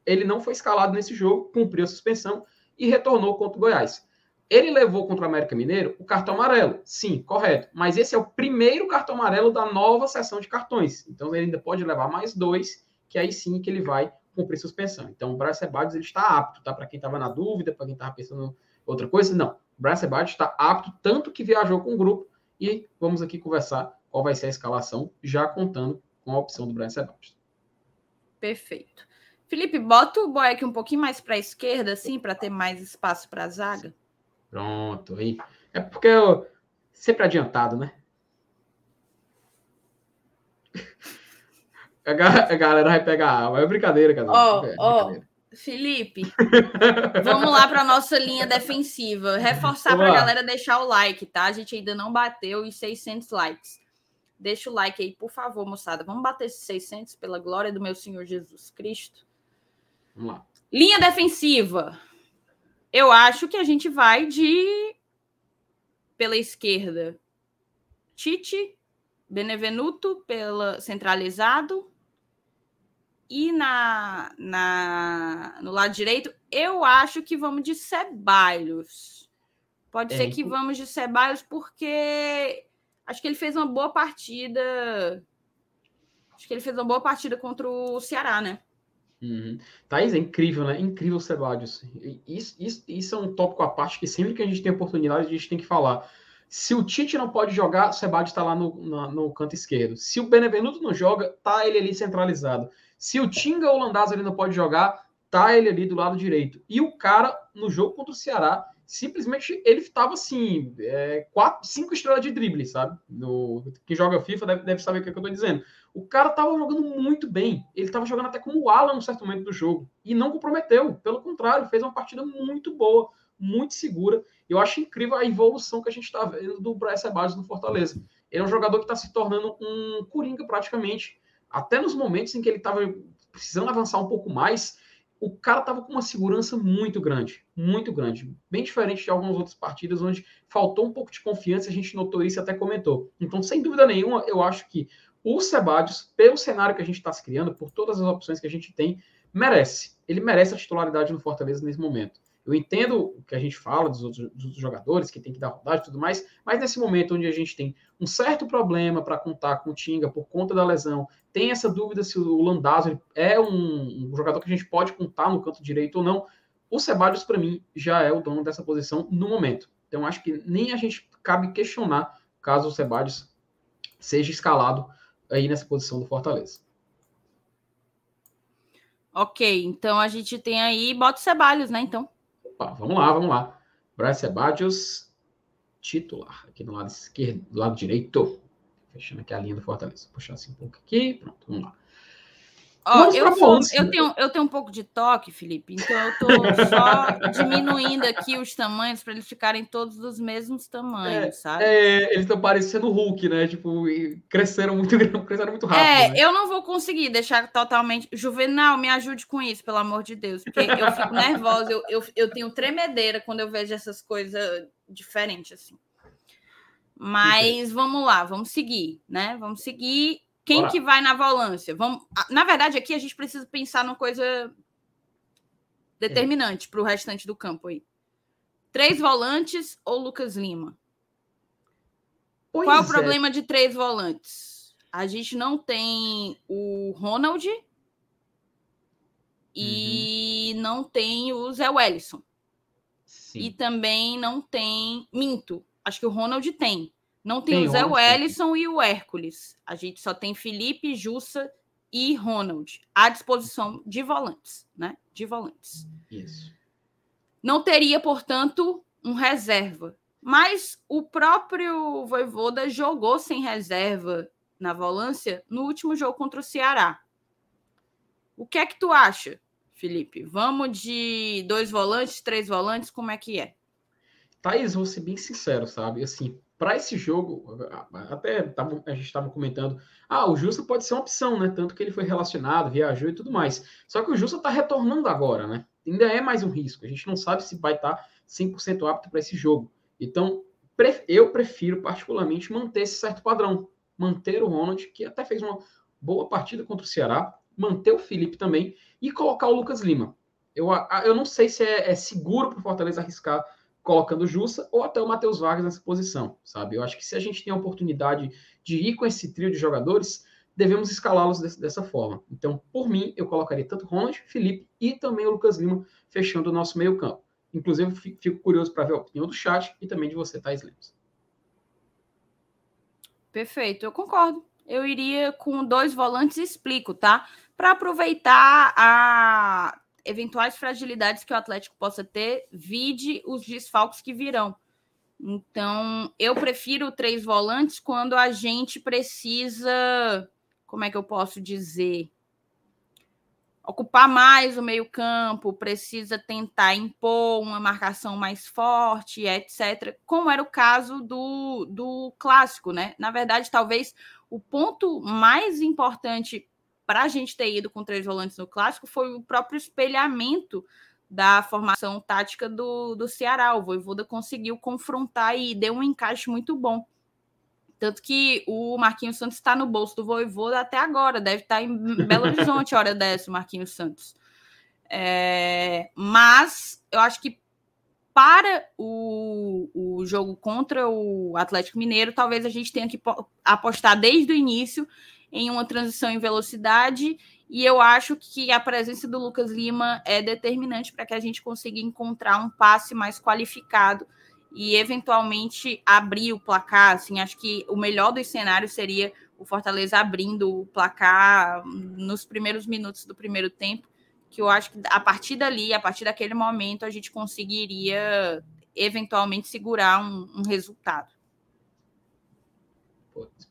Ele não foi escalado nesse jogo, cumpriu a suspensão e retornou contra o Goiás. Ele levou contra o América Mineiro o cartão amarelo. Sim, correto. Mas esse é o primeiro cartão amarelo da nova sessão de cartões. Então ele ainda pode levar mais dois que aí sim que ele vai cumprir suspensão. Então, o Bryce Sebadios, ele está apto, tá? Para quem estava na dúvida, para quem estava pensando outra coisa, não. O Bryce Sebadios está apto, tanto que viajou com o grupo, e vamos aqui conversar qual vai ser a escalação, já contando com a opção do Bryce Sebadios. Perfeito. Felipe, bota o Boeck um pouquinho mais para a esquerda, assim, para ter mais espaço para a zaga. Pronto, aí. É porque eu sempre adiantado, né? A, galera vai pegar água. É brincadeira, cara. Ó, oh, ó, Felipe, vamos lá para nossa linha defensiva. Reforçar para a galera deixar o like, tá? A gente ainda não bateu os 600 likes. Deixa o like aí, por favor, moçada. Vamos bater esses 600 pela glória do meu Senhor Jesus Cristo. Vamos lá. Linha defensiva. Eu acho que a gente vai de pela esquerda. Tite, Benevenuto pela centralizado, e na, na, no lado direito, eu acho que vamos de Ceballos. Pode é, ser que vamos de Ceballos, porque acho que ele fez uma boa partida. Acho que ele fez uma boa partida contra o Ceará, né? Uhum. Thaís, é incrível, né? Incrível o Ceballos. Isso, isso, isso é um tópico à parte que sempre que a gente tem oportunidade, a gente tem que falar. Se o Tite não pode jogar, o Sebade está lá no, no, no, canto esquerdo. Se o Benevenuto não joga, tá ele ali centralizado. Se o Tinga Landazzo ele não pode jogar, tá ele ali do lado direito. E o cara, no jogo contra o Ceará, simplesmente ele estava assim, é, quatro, cinco estrelas de drible, sabe? No, quem joga FIFA deve, deve saber o que, é que eu tô dizendo. O cara estava jogando muito bem. Ele estava jogando até como o Alan no certo momento do jogo. E não comprometeu. Pelo contrário, fez uma partida muito boa muito segura. Eu acho incrível a evolução que a gente está vendo do Bryce Barnes no Fortaleza. Ele é um jogador que está se tornando um coringa praticamente. Até nos momentos em que ele estava precisando avançar um pouco mais, o cara estava com uma segurança muito grande, muito grande. Bem diferente de algumas outras partidas onde faltou um pouco de confiança, a gente notou isso e até comentou. Então, sem dúvida nenhuma, eu acho que o Sebadios, pelo cenário que a gente está se criando, por todas as opções que a gente tem, merece. Ele merece a titularidade no Fortaleza nesse momento. Eu entendo o que a gente fala dos outros, dos jogadores, que tem que dar rodagem e tudo mais, mas nesse momento onde a gente tem um certo problema para contar com o Tinga por conta da lesão, tem essa dúvida se o Landazzo é um, um, jogador que a gente pode contar no canto direito ou não, o Ceballos, para mim, já é o dono dessa posição no momento. Então, acho que nem a gente cabe questionar caso o Ceballos seja escalado aí nessa posição do Fortaleza. Ok, então a gente tem aí, bota o Ceballos, né, então. Opa, vamos lá, vamos lá. Bryce Sebadios, titular, aqui no lado esquerdo, do lado direito. Fechando aqui a linha do Fortaleza. Puxar assim um pouco aqui. Pronto, vamos lá. Ó, eu, sou, eu, tenho, eu tenho um pouco de toque, Felipe, então eu estou só diminuindo aqui os tamanhos para eles ficarem todos dos mesmos tamanhos, é, sabe? É, eles estão parecendo Hulk, né? Tipo, cresceram muito, cresceram muito rápido. É, né? eu não vou conseguir deixar totalmente. Juvenal, me ajude com isso, pelo amor de Deus, porque eu fico nervosa, eu, eu, eu tenho tremedeira quando eu vejo essas coisas diferentes assim. Mas vamos lá, vamos seguir, né? Vamos seguir quem Bora. que vai na volância? Vamos... Na verdade, aqui a gente precisa pensar numa coisa determinante é. para o restante do campo aí. Três volantes ou Lucas Lima? Pois Qual é o problema de três volantes? A gente não tem o Ronald e uhum. não tem o Zé Wellison. Sim. E também não tem Minto. Acho que o Ronald tem. Não tem, tem o Zé Wellison e o Hércules. A gente só tem Felipe, Jussa e Ronald à disposição de volantes, né? De volantes. Isso. Não teria, portanto, um reserva. Mas o próprio Voivoda jogou sem reserva na volância no último jogo contra o Ceará. O que é que tu acha, Felipe? Vamos de dois volantes, três volantes? Como é que é? Thaís, vou ser bem sincero, sabe? Assim, para esse jogo, até tava, a gente estava comentando, ah, o Justa pode ser uma opção, né? Tanto que ele foi relacionado, viajou e tudo mais. Só que o Justa está retornando agora, né? Ainda é mais um risco. A gente não sabe se vai estar tá 100% apto para esse jogo. Então, eu prefiro particularmente manter esse certo padrão. Manter o Ronald, que até fez uma boa partida contra o Ceará, manter o Felipe também e colocar o Lucas Lima. Eu, eu não sei se é, é seguro para o Fortaleza arriscar colocando Jussa ou até o Matheus Vargas nessa posição, sabe? Eu acho que se a gente tem a oportunidade de ir com esse trio de jogadores, devemos escalá-los dessa forma. Então, por mim, eu colocaria tanto Ronald, Felipe e também o Lucas Lima fechando o nosso meio campo. Inclusive, fico curioso para ver a opinião do chat e também de você, Thais Lemos. Perfeito, eu concordo. Eu iria com dois volantes explico, tá? Para aproveitar a eventuais fragilidades que o Atlético possa ter, vide os desfalques que virão. Então, eu prefiro três volantes quando a gente precisa, como é que eu posso dizer? Ocupar mais o meio-campo, precisa tentar impor uma marcação mais forte, etc. Como era o caso do, do clássico, né? Na verdade, talvez o ponto mais importante para a gente ter ido com três volantes no clássico foi o próprio espelhamento da formação tática do, do Ceará. O Voivoda conseguiu confrontar e deu um encaixe muito bom. Tanto que o Marquinhos Santos está no bolso do Voivoda até agora, deve estar tá em Belo Horizonte hora dessa, o Marquinhos Santos. É, mas eu acho que para o, o jogo contra o Atlético Mineiro, talvez a gente tenha que apostar desde o início em uma transição em velocidade. E eu acho que a presença do Lucas Lima é determinante para que a gente consiga encontrar um passe mais qualificado e eventualmente abrir o placar. Assim, acho que o melhor dos cenários seria o Fortaleza abrindo o placar nos primeiros minutos do primeiro tempo, que eu acho que a partir dali, a partir daquele momento, a gente conseguiria eventualmente segurar um, um resultado.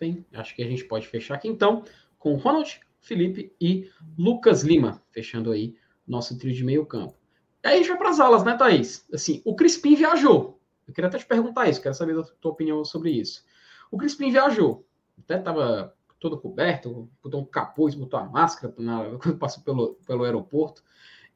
Bem, acho que a gente pode fechar aqui então com Ronald, Felipe e Lucas Lima, fechando aí nosso trio de meio campo. E aí a gente vai para as alas, né, Thaís? Assim, o Crispim viajou. Eu queria até te perguntar isso, quero saber a tua opinião sobre isso. O Crispim viajou, até estava todo coberto, botou um capuz, botou a máscara quando passou pelo, pelo aeroporto,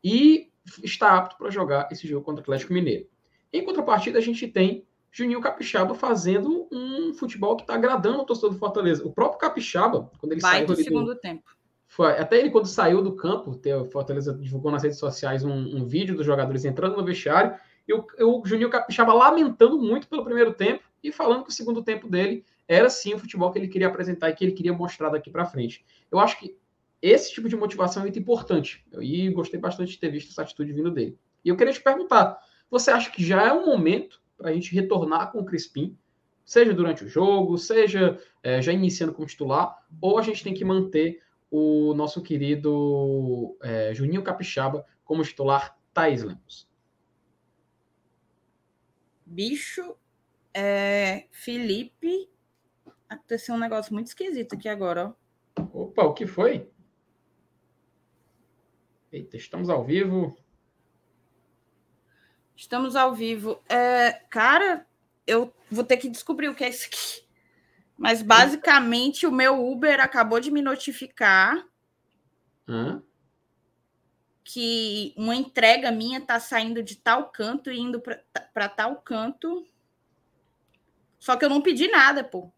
e está apto para jogar esse jogo contra o Atlético Mineiro. Em contrapartida, a gente tem Juninho Capixaba fazendo um futebol que está agradando o torcedor do Fortaleza. O próprio Capixaba, quando ele Vai saiu... do segundo do, tempo. Foi, até ele, quando saiu do campo, o Fortaleza divulgou nas redes sociais um, um vídeo dos jogadores entrando no vestiário, e o, o Juninho Capixaba lamentando muito pelo primeiro tempo e falando que o segundo tempo dele era sim o futebol que ele queria apresentar e que ele queria mostrar daqui para frente. Eu acho que esse tipo de motivação é muito importante. E gostei bastante de ter visto essa atitude vindo dele. E eu queria te perguntar: você acha que já é um momento para a gente retornar com o Crispim, seja durante o jogo, seja é, já iniciando como titular, ou a gente tem que manter o nosso querido é, Juninho Capixaba como titular Thais Lemos? Bicho, é, Felipe Aconteceu um negócio muito esquisito aqui agora, ó. Opa, o que foi? Eita, estamos ao vivo. Estamos ao vivo. É, cara, eu vou ter que descobrir o que é isso aqui. Mas basicamente o meu Uber acabou de me notificar Hã? que uma entrega minha tá saindo de tal canto e indo para tal canto. Só que eu não pedi nada, pô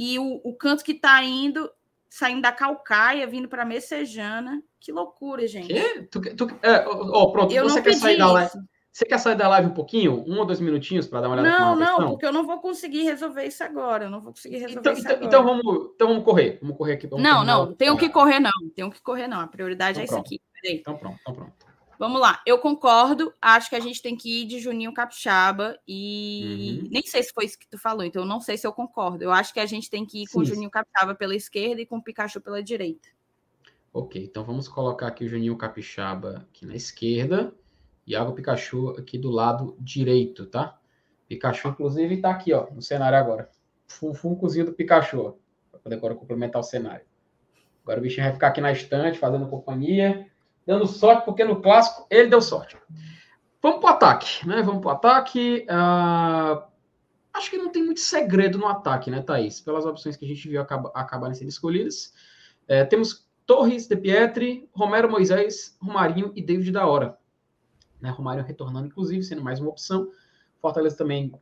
e o, o canto que está indo, saindo da Calcaia, vindo para Messejana. Que loucura, gente. Que? Tu, tu, é, ó, pronto, eu você quer sair da live. Você quer sair da live um pouquinho? Um ou dois minutinhos para dar uma olhada Não, não, questão? porque eu não vou conseguir resolver isso agora. Eu não vou conseguir resolver então, isso então, agora. Então vamos, então vamos correr. Vamos correr aqui. Vamos não, não, tenho que correr, não. Tenho que correr, não. A prioridade então, é pronto. isso aqui. Peraí. Então pronto, então pronto. Vamos lá, eu concordo. Acho que a gente tem que ir de Juninho Capixaba e uhum. nem sei se foi isso que tu falou, então não sei se eu concordo. Eu acho que a gente tem que ir com o Juninho Capixaba pela esquerda e com o Pikachu pela direita. Ok, então vamos colocar aqui o Juninho Capixaba aqui na esquerda Água Pikachu aqui do lado direito, tá? Pikachu, inclusive, está aqui, ó, no cenário agora. Funcozinho do Pikachu, para poder agora complementar o cenário. Agora o bichinho vai ficar aqui na estante, fazendo companhia dando sorte, porque no clássico ele deu sorte. Vamos para o ataque, né? Vamos para o ataque. Uh, acho que não tem muito segredo no ataque, né, Thaís? Pelas opções que a gente viu acaba, acabarem sendo escolhidas. É, temos Torres, De Pietri, Romero Moisés, Romarinho e David da Hora. Né, Romário retornando, inclusive, sendo mais uma opção. Fortaleza também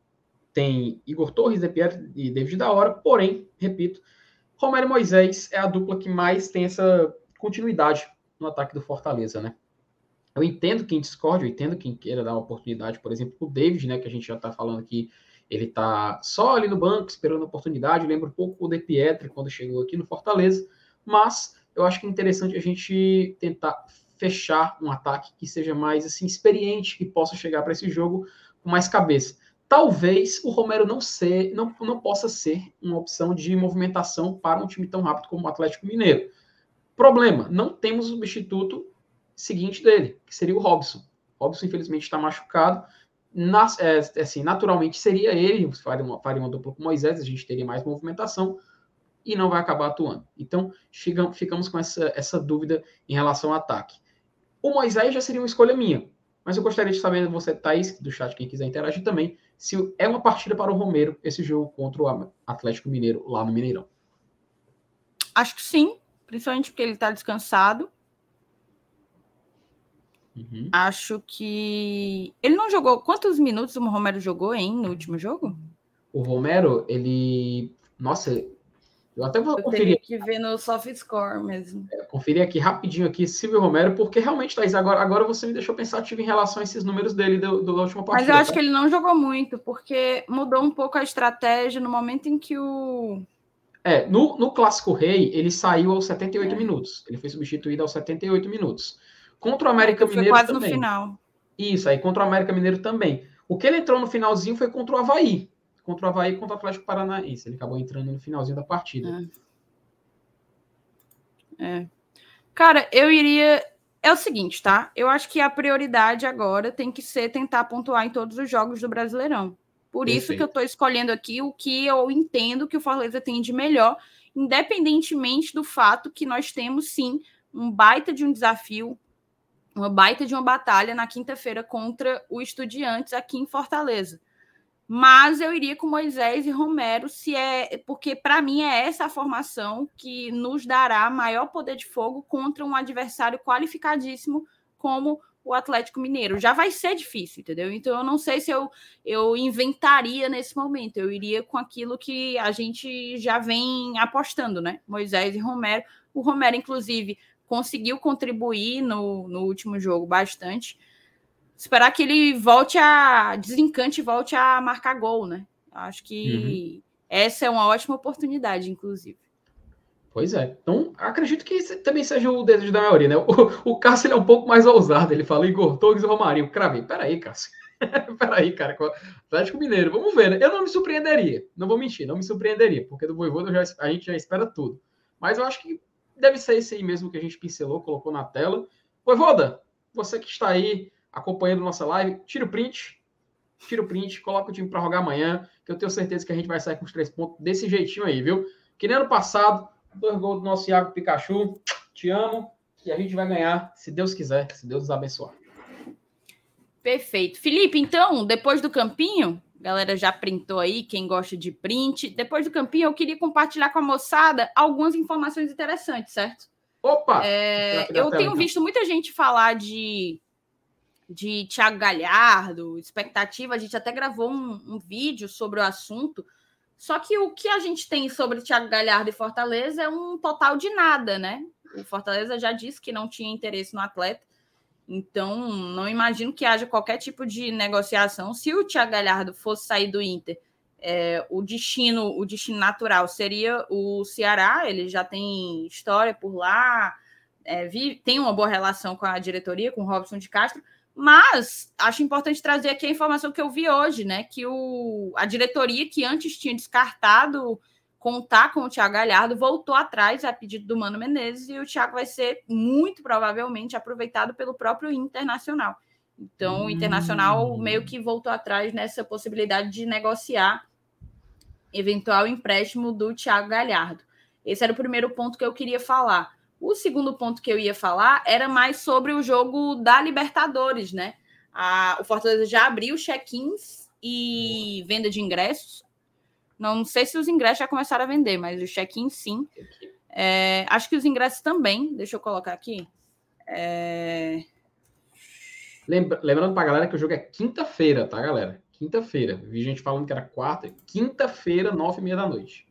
tem Igor Torres, De Pietri e David da Hora. Porém, repito, Romero Moisés é a dupla que mais tem essa continuidade no ataque do Fortaleza, né? Eu entendo quem discorde, eu entendo quem queira dar uma oportunidade, por exemplo, o David, né, que a gente já está falando aqui, ele está só ali no banco esperando a oportunidade, lembra um pouco o De Pietri quando chegou aqui no Fortaleza, mas eu acho que é interessante a gente tentar fechar um ataque que seja mais assim experiente, que possa chegar para esse jogo com mais cabeça. Talvez o Romero não ser, não, não possa ser uma opção de movimentação para um time tão rápido como o Atlético Mineiro. Problema, não temos o substituto seguinte dele, que seria o Robson. Robson, infelizmente, está machucado. É, assim, naturalmente seria ele, faria uma, faria uma dupla com Moisés, a gente teria mais movimentação e não vai acabar atuando. Então, chegamos, ficamos com essa, essa dúvida em relação ao ataque. O Moisés já seria uma escolha minha, mas eu gostaria de saber de você, Thaís, do chat, quem quiser interagir também, se é uma partida para o Romero esse jogo contra o Atlético Mineiro lá no Mineirão. Acho que sim, principalmente porque ele está descansado. Uhum. Acho que. Ele não jogou. Quantos minutos o Romero jogou, hein, no último jogo? O Romero, ele. Nossa, eu até vou eu conferir. que ver no soft score mesmo. É, conferir aqui rapidinho aqui, Silvio Romero, porque realmente, Thaís, agora, agora você me deixou pensativo em relação a esses números dele do, do, da última partida. Mas eu acho tá? que ele não jogou muito, porque mudou um pouco a estratégia no momento em que o é, no, no Clássico Rei, ele saiu aos 78 é. minutos. Ele foi substituído aos 78 minutos. Contra o América foi Mineiro quase também. no final. Isso, aí contra o América Mineiro também. O que ele entrou no finalzinho foi contra o Havaí. Contra o Havaí e contra o Atlético Paranaense. Ele acabou entrando no finalzinho da partida. É. é. Cara, eu iria. É o seguinte, tá? Eu acho que a prioridade agora tem que ser tentar pontuar em todos os jogos do Brasileirão. Por Perfeito. isso que eu estou escolhendo aqui o que eu entendo que o Fortaleza tem de melhor, independentemente do fato que nós temos sim um baita de um desafio, uma baita de uma batalha na quinta-feira contra o Estudiantes aqui em Fortaleza. Mas eu iria com Moisés e Romero, se é porque para mim é essa a formação que nos dará maior poder de fogo contra um adversário qualificadíssimo como o Atlético Mineiro. Já vai ser difícil, entendeu? Então eu não sei se eu, eu inventaria nesse momento. Eu iria com aquilo que a gente já vem apostando, né? Moisés e Romero. O Romero, inclusive, conseguiu contribuir no, no último jogo bastante. Esperar que ele volte a desencante e volte a marcar gol, né? Acho que uhum. essa é uma ótima oportunidade, inclusive. Pois é. Então, acredito que também seja o desejo da maioria, né? O, o Cássio é um pouco mais ousado. Ele fala Igor Torres e Romarinho. Cravei. Peraí, Cássio. Peraí, cara. Atlético Mineiro. Vamos ver, né? Eu não me surpreenderia. Não vou mentir, não me surpreenderia. Porque do Voivoda já, a gente já espera tudo. Mas eu acho que deve ser esse aí mesmo que a gente pincelou, colocou na tela. Voivoda, você que está aí acompanhando nossa live, tira o print. Tira o print, coloca o time para jogar amanhã, que eu tenho certeza que a gente vai sair com os três pontos desse jeitinho aí, viu? Que nem ano passado, Dois gols do nosso Iago Pikachu. Te amo. E a gente vai ganhar, se Deus quiser, se Deus nos abençoar. Perfeito. Felipe, então, depois do campinho, galera já printou aí, quem gosta de print. Depois do campinho, eu queria compartilhar com a moçada algumas informações interessantes, certo? Opa! É, eu tenho então. visto muita gente falar de, de Thiago Galhardo, expectativa. A gente até gravou um, um vídeo sobre o assunto. Só que o que a gente tem sobre Thiago Galhardo e Fortaleza é um total de nada, né? O Fortaleza já disse que não tinha interesse no atleta. Então, não imagino que haja qualquer tipo de negociação. Se o Thiago Galhardo fosse sair do Inter, é, o destino, o destino natural seria o Ceará. Ele já tem história por lá, é, vive, tem uma boa relação com a diretoria, com o Robson de Castro. Mas acho importante trazer aqui a informação que eu vi hoje, né? Que o, a diretoria que antes tinha descartado contar com o Thiago Galhardo voltou atrás a pedido do Mano Menezes e o Thiago vai ser muito provavelmente aproveitado pelo próprio Internacional. Então, o Internacional hum. meio que voltou atrás nessa possibilidade de negociar eventual empréstimo do Thiago Galhardo. Esse era o primeiro ponto que eu queria falar. O segundo ponto que eu ia falar era mais sobre o jogo da Libertadores, né? A, o Fortaleza já abriu check-ins e venda de ingressos. Não, sei se os ingressos já começaram a vender, mas os check-ins sim. É, acho que os ingressos também. Deixa eu colocar aqui. É... Lembra, lembrando para a galera que o jogo é quinta-feira, tá, galera? Quinta-feira. Vi gente falando que era quarta. Quinta-feira, nove e meia da noite.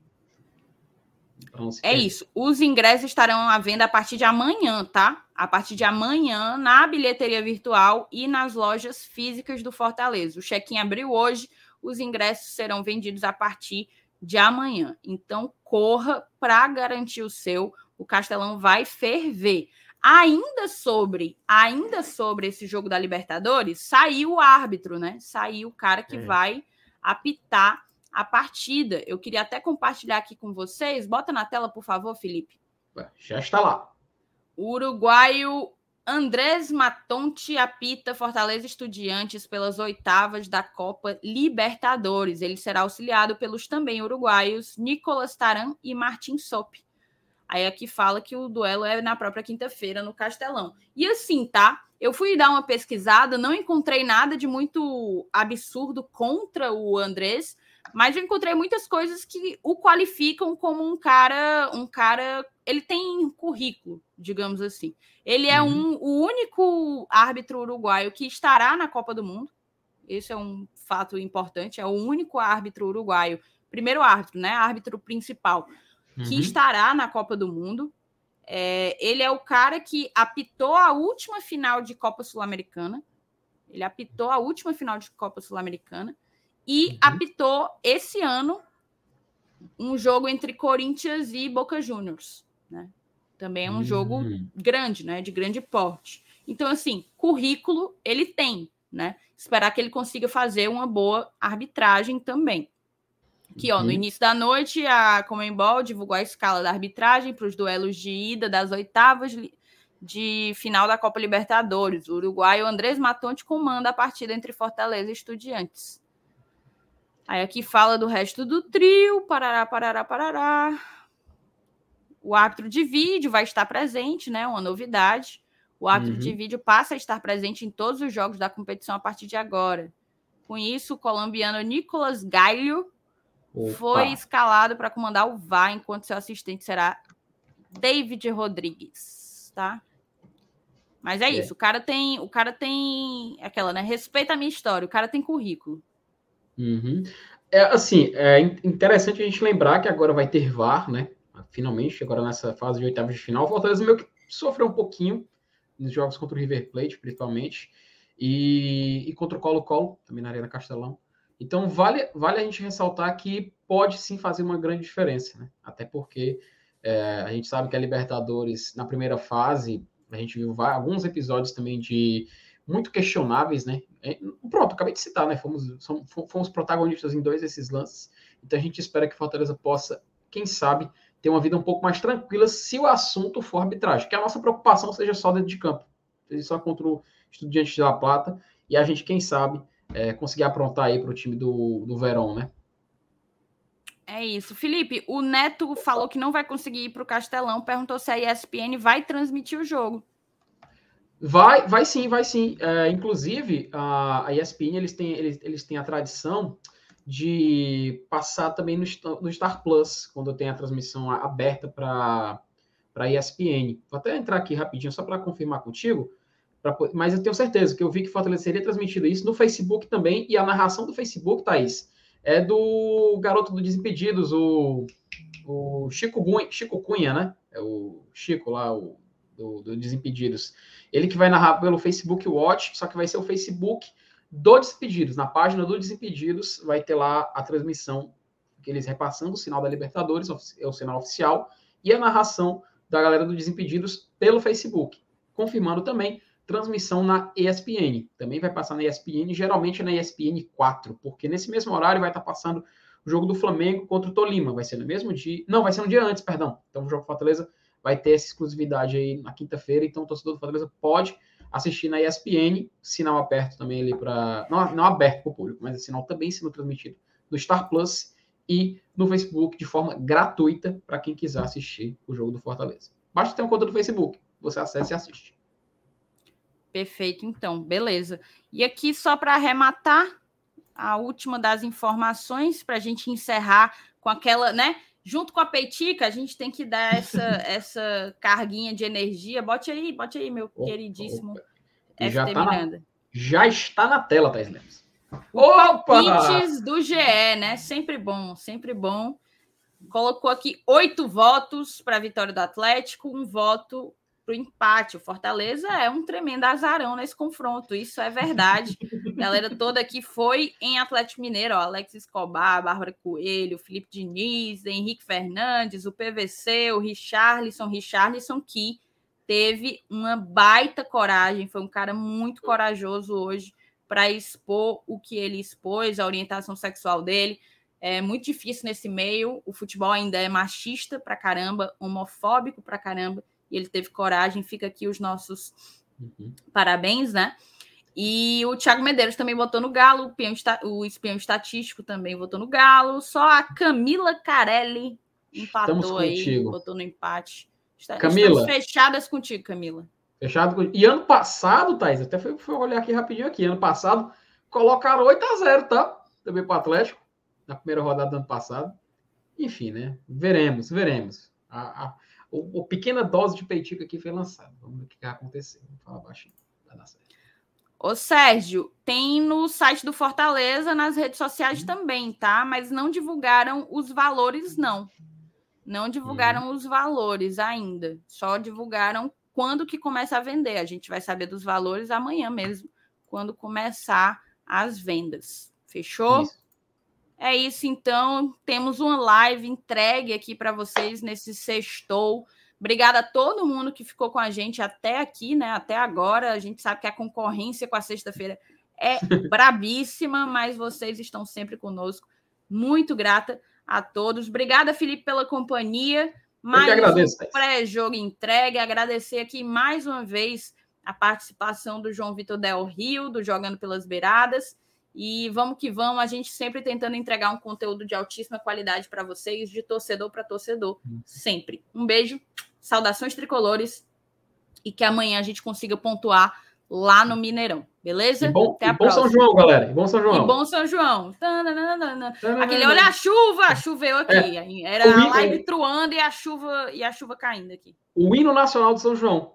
É isso. Os ingressos estarão à venda a partir de amanhã, tá? A partir de amanhã, na bilheteria virtual e nas lojas físicas do Fortaleza. O check-in abriu hoje, os ingressos serão vendidos a partir de amanhã. Então, corra para garantir o seu. O Castelão vai ferver. Ainda sobre, ainda sobre esse jogo da Libertadores, saiu o árbitro, né? Saiu o cara que é. vai apitar a partida. Eu queria até compartilhar aqui com vocês. Bota na tela, por favor, Felipe. Já está lá. O uruguaio Andrés Matonte apita Fortaleza Estudiantes pelas oitavas da Copa Libertadores. Ele será auxiliado pelos também uruguaios Nicolas Taran e Martin Sop. Aí aqui fala que o duelo é na própria quinta-feira no Castelão. E assim, tá? Eu fui dar uma pesquisada, não encontrei nada de muito absurdo contra o Andrés, mas eu encontrei muitas coisas que o qualificam como um cara, um cara, ele tem currículo, digamos assim. Ele é uhum. um, o único árbitro uruguaio que estará na Copa do Mundo. Esse é um fato importante, é o único árbitro uruguaio, primeiro árbitro, né, árbitro principal, uhum. que estará na Copa do Mundo. É, ele é o cara que apitou a última final de Copa Sul-Americana. Ele apitou a última final de Copa Sul-Americana e uhum. apitou esse ano um jogo entre Corinthians e Boca Juniors, né? Também é um uhum. jogo grande, né? De grande porte. Então, assim, currículo ele tem, né? esperar que ele consiga fazer uma boa arbitragem também. Que ó, no uhum. início da noite, a Comembol divulgou a escala da arbitragem para os duelos de ida das oitavas de final da Copa Libertadores. O uruguaio Andrés Matonte comanda a partida entre Fortaleza e Estudiantes. Aí aqui fala do resto do trio, parará, parará, parará. O árbitro de vídeo vai estar presente, né? Uma novidade. O árbitro uhum. de vídeo passa a estar presente em todos os jogos da competição a partir de agora. Com isso, o colombiano Nicolas Gaio foi escalado para comandar o VAR, enquanto seu assistente será David Rodrigues, tá? Mas é, é, isso, o cara tem, o cara tem aquela, né? Respeita a minha história, o cara tem currículo. Uhum. É assim, é interessante a gente lembrar que agora vai ter VAR, né? Finalmente, agora nessa fase de oitavas de final, o Fortaleza meio que sofreu um pouquinho nos jogos contra o River Plate, principalmente, e, e contra o Colo-Colo, também na Arena Castelão. Então, vale, vale a gente ressaltar que pode sim fazer uma grande diferença, né? Até porque é, a gente sabe que a Libertadores, na primeira fase, a gente viu alguns episódios também de muito questionáveis, né? É, pronto, acabei de citar, né? Fomos, fomos protagonistas em dois desses lances. Então a gente espera que Fortaleza possa, quem sabe, ter uma vida um pouco mais tranquila se o assunto for arbitragem. Que a nossa preocupação seja só dentro de campo, seja só contra o Estudiantes de La Plata. E a gente, quem sabe, é, conseguir aprontar aí para o time do, do Verão, né? É isso. Felipe, o Neto falou que não vai conseguir ir para o Castelão, perguntou se a ESPN vai transmitir o jogo. Vai, vai sim, vai sim. É, inclusive, a, a ESPN eles têm, eles, eles têm a tradição de passar também no, no Star Plus, quando tem a transmissão aberta para a ESPN. Vou até entrar aqui rapidinho, só para confirmar contigo. Pra, mas eu tenho certeza que eu vi que Fortaleza seria transmitido isso no Facebook também, e a narração do Facebook, Thaís, é do garoto do Desimpedidos, o, o Chico, Cunha, Chico Cunha, né? É o Chico lá, o, do, do Desimpedidos. Ele que vai narrar pelo Facebook Watch, só que vai ser o Facebook do Desimpedidos. Na página do Desimpedidos vai ter lá a transmissão, que eles repassando o sinal da Libertadores, é o sinal oficial, e a narração da galera do Desimpedidos pelo Facebook. Confirmando também transmissão na ESPN. Também vai passar na ESPN, geralmente na ESPN 4, porque nesse mesmo horário vai estar passando o jogo do Flamengo contra o Tolima. Vai ser no mesmo dia. Não, vai ser um dia antes, perdão. Então o jogo Fortaleza vai ter essa exclusividade aí na quinta-feira. Então o torcedor do Fortaleza pode assistir na ESPN, sinal aberto também ali para. Não, não aberto para o público, mas sinal também sendo transmitido no Star Plus e no Facebook de forma gratuita para quem quiser assistir o jogo do Fortaleza. Basta ter uma conta do Facebook, você acessa e assiste. Perfeito, então, beleza. E aqui, só para arrematar, a última das informações, para a gente encerrar com aquela, né? Junto com a peitica, a gente tem que dar essa, essa carguinha de energia. Bote aí, bote aí, meu opa, queridíssimo opa. Já, tá na, já está na tela, Thais Lemos. Palpites do GE, né? Sempre bom, sempre bom. Colocou aqui oito votos para a vitória do Atlético, um voto para o empate. O Fortaleza é um tremendo azarão nesse confronto, isso é verdade. A galera toda aqui foi em Atlético Mineiro, ó, Alex Escobar, Bárbara Coelho, Felipe Diniz, Henrique Fernandes, o PVC, o Richarlison, Richarlison que teve uma baita coragem, foi um cara muito corajoso hoje para expor o que ele expôs, a orientação sexual dele. É muito difícil nesse meio, o futebol ainda é machista pra caramba, homofóbico pra caramba e ele teve coragem. Fica aqui os nossos uhum. parabéns, né? E o Thiago Medeiros também votou no Galo, o, o espião estatístico também votou no Galo. Só a Camila Carelli empatou aí, votou no empate. Está, Camila. Estamos fechadas contigo, Camila. Fechado. E ano passado, Thais, até fui, fui olhar aqui rapidinho aqui. Ano passado colocaram 8 a 0 tá? Também para o Atlético, na primeira rodada do ano passado. Enfim, né? Veremos, veremos. A, a, o, o pequena dose de peitica aqui foi lançada. Vamos ver o que vai acontecer. Vamos falar baixinho. Vai dar certo. Ô, Sérgio, tem no site do Fortaleza, nas redes sociais uhum. também, tá? Mas não divulgaram os valores, não. Não divulgaram uhum. os valores ainda. Só divulgaram quando que começa a vender. A gente vai saber dos valores amanhã mesmo, quando começar as vendas. Fechou? Isso. É isso, então. Temos uma live entregue aqui para vocês nesse sextou. Obrigada a todo mundo que ficou com a gente até aqui, né? Até agora. A gente sabe que a concorrência com a sexta-feira é brabíssima, mas vocês estão sempre conosco. Muito grata a todos. Obrigada, Felipe, pela companhia. Mais agradeço, um pré-jogo entregue. Agradecer aqui mais uma vez a participação do João Vitor Del Rio, do Jogando pelas Beiradas. E vamos que vamos, a gente sempre tentando entregar um conteúdo de altíssima qualidade para vocês, de torcedor para torcedor, sempre. Um beijo, saudações tricolores e que amanhã a gente consiga pontuar lá no Mineirão, beleza? E bom, Até a bom São João, galera. E bom São João. E bom São João. Aquele olha a chuva, choveu aqui. É. Era a live truando e a chuva e a chuva caindo aqui. O hino nacional de São João.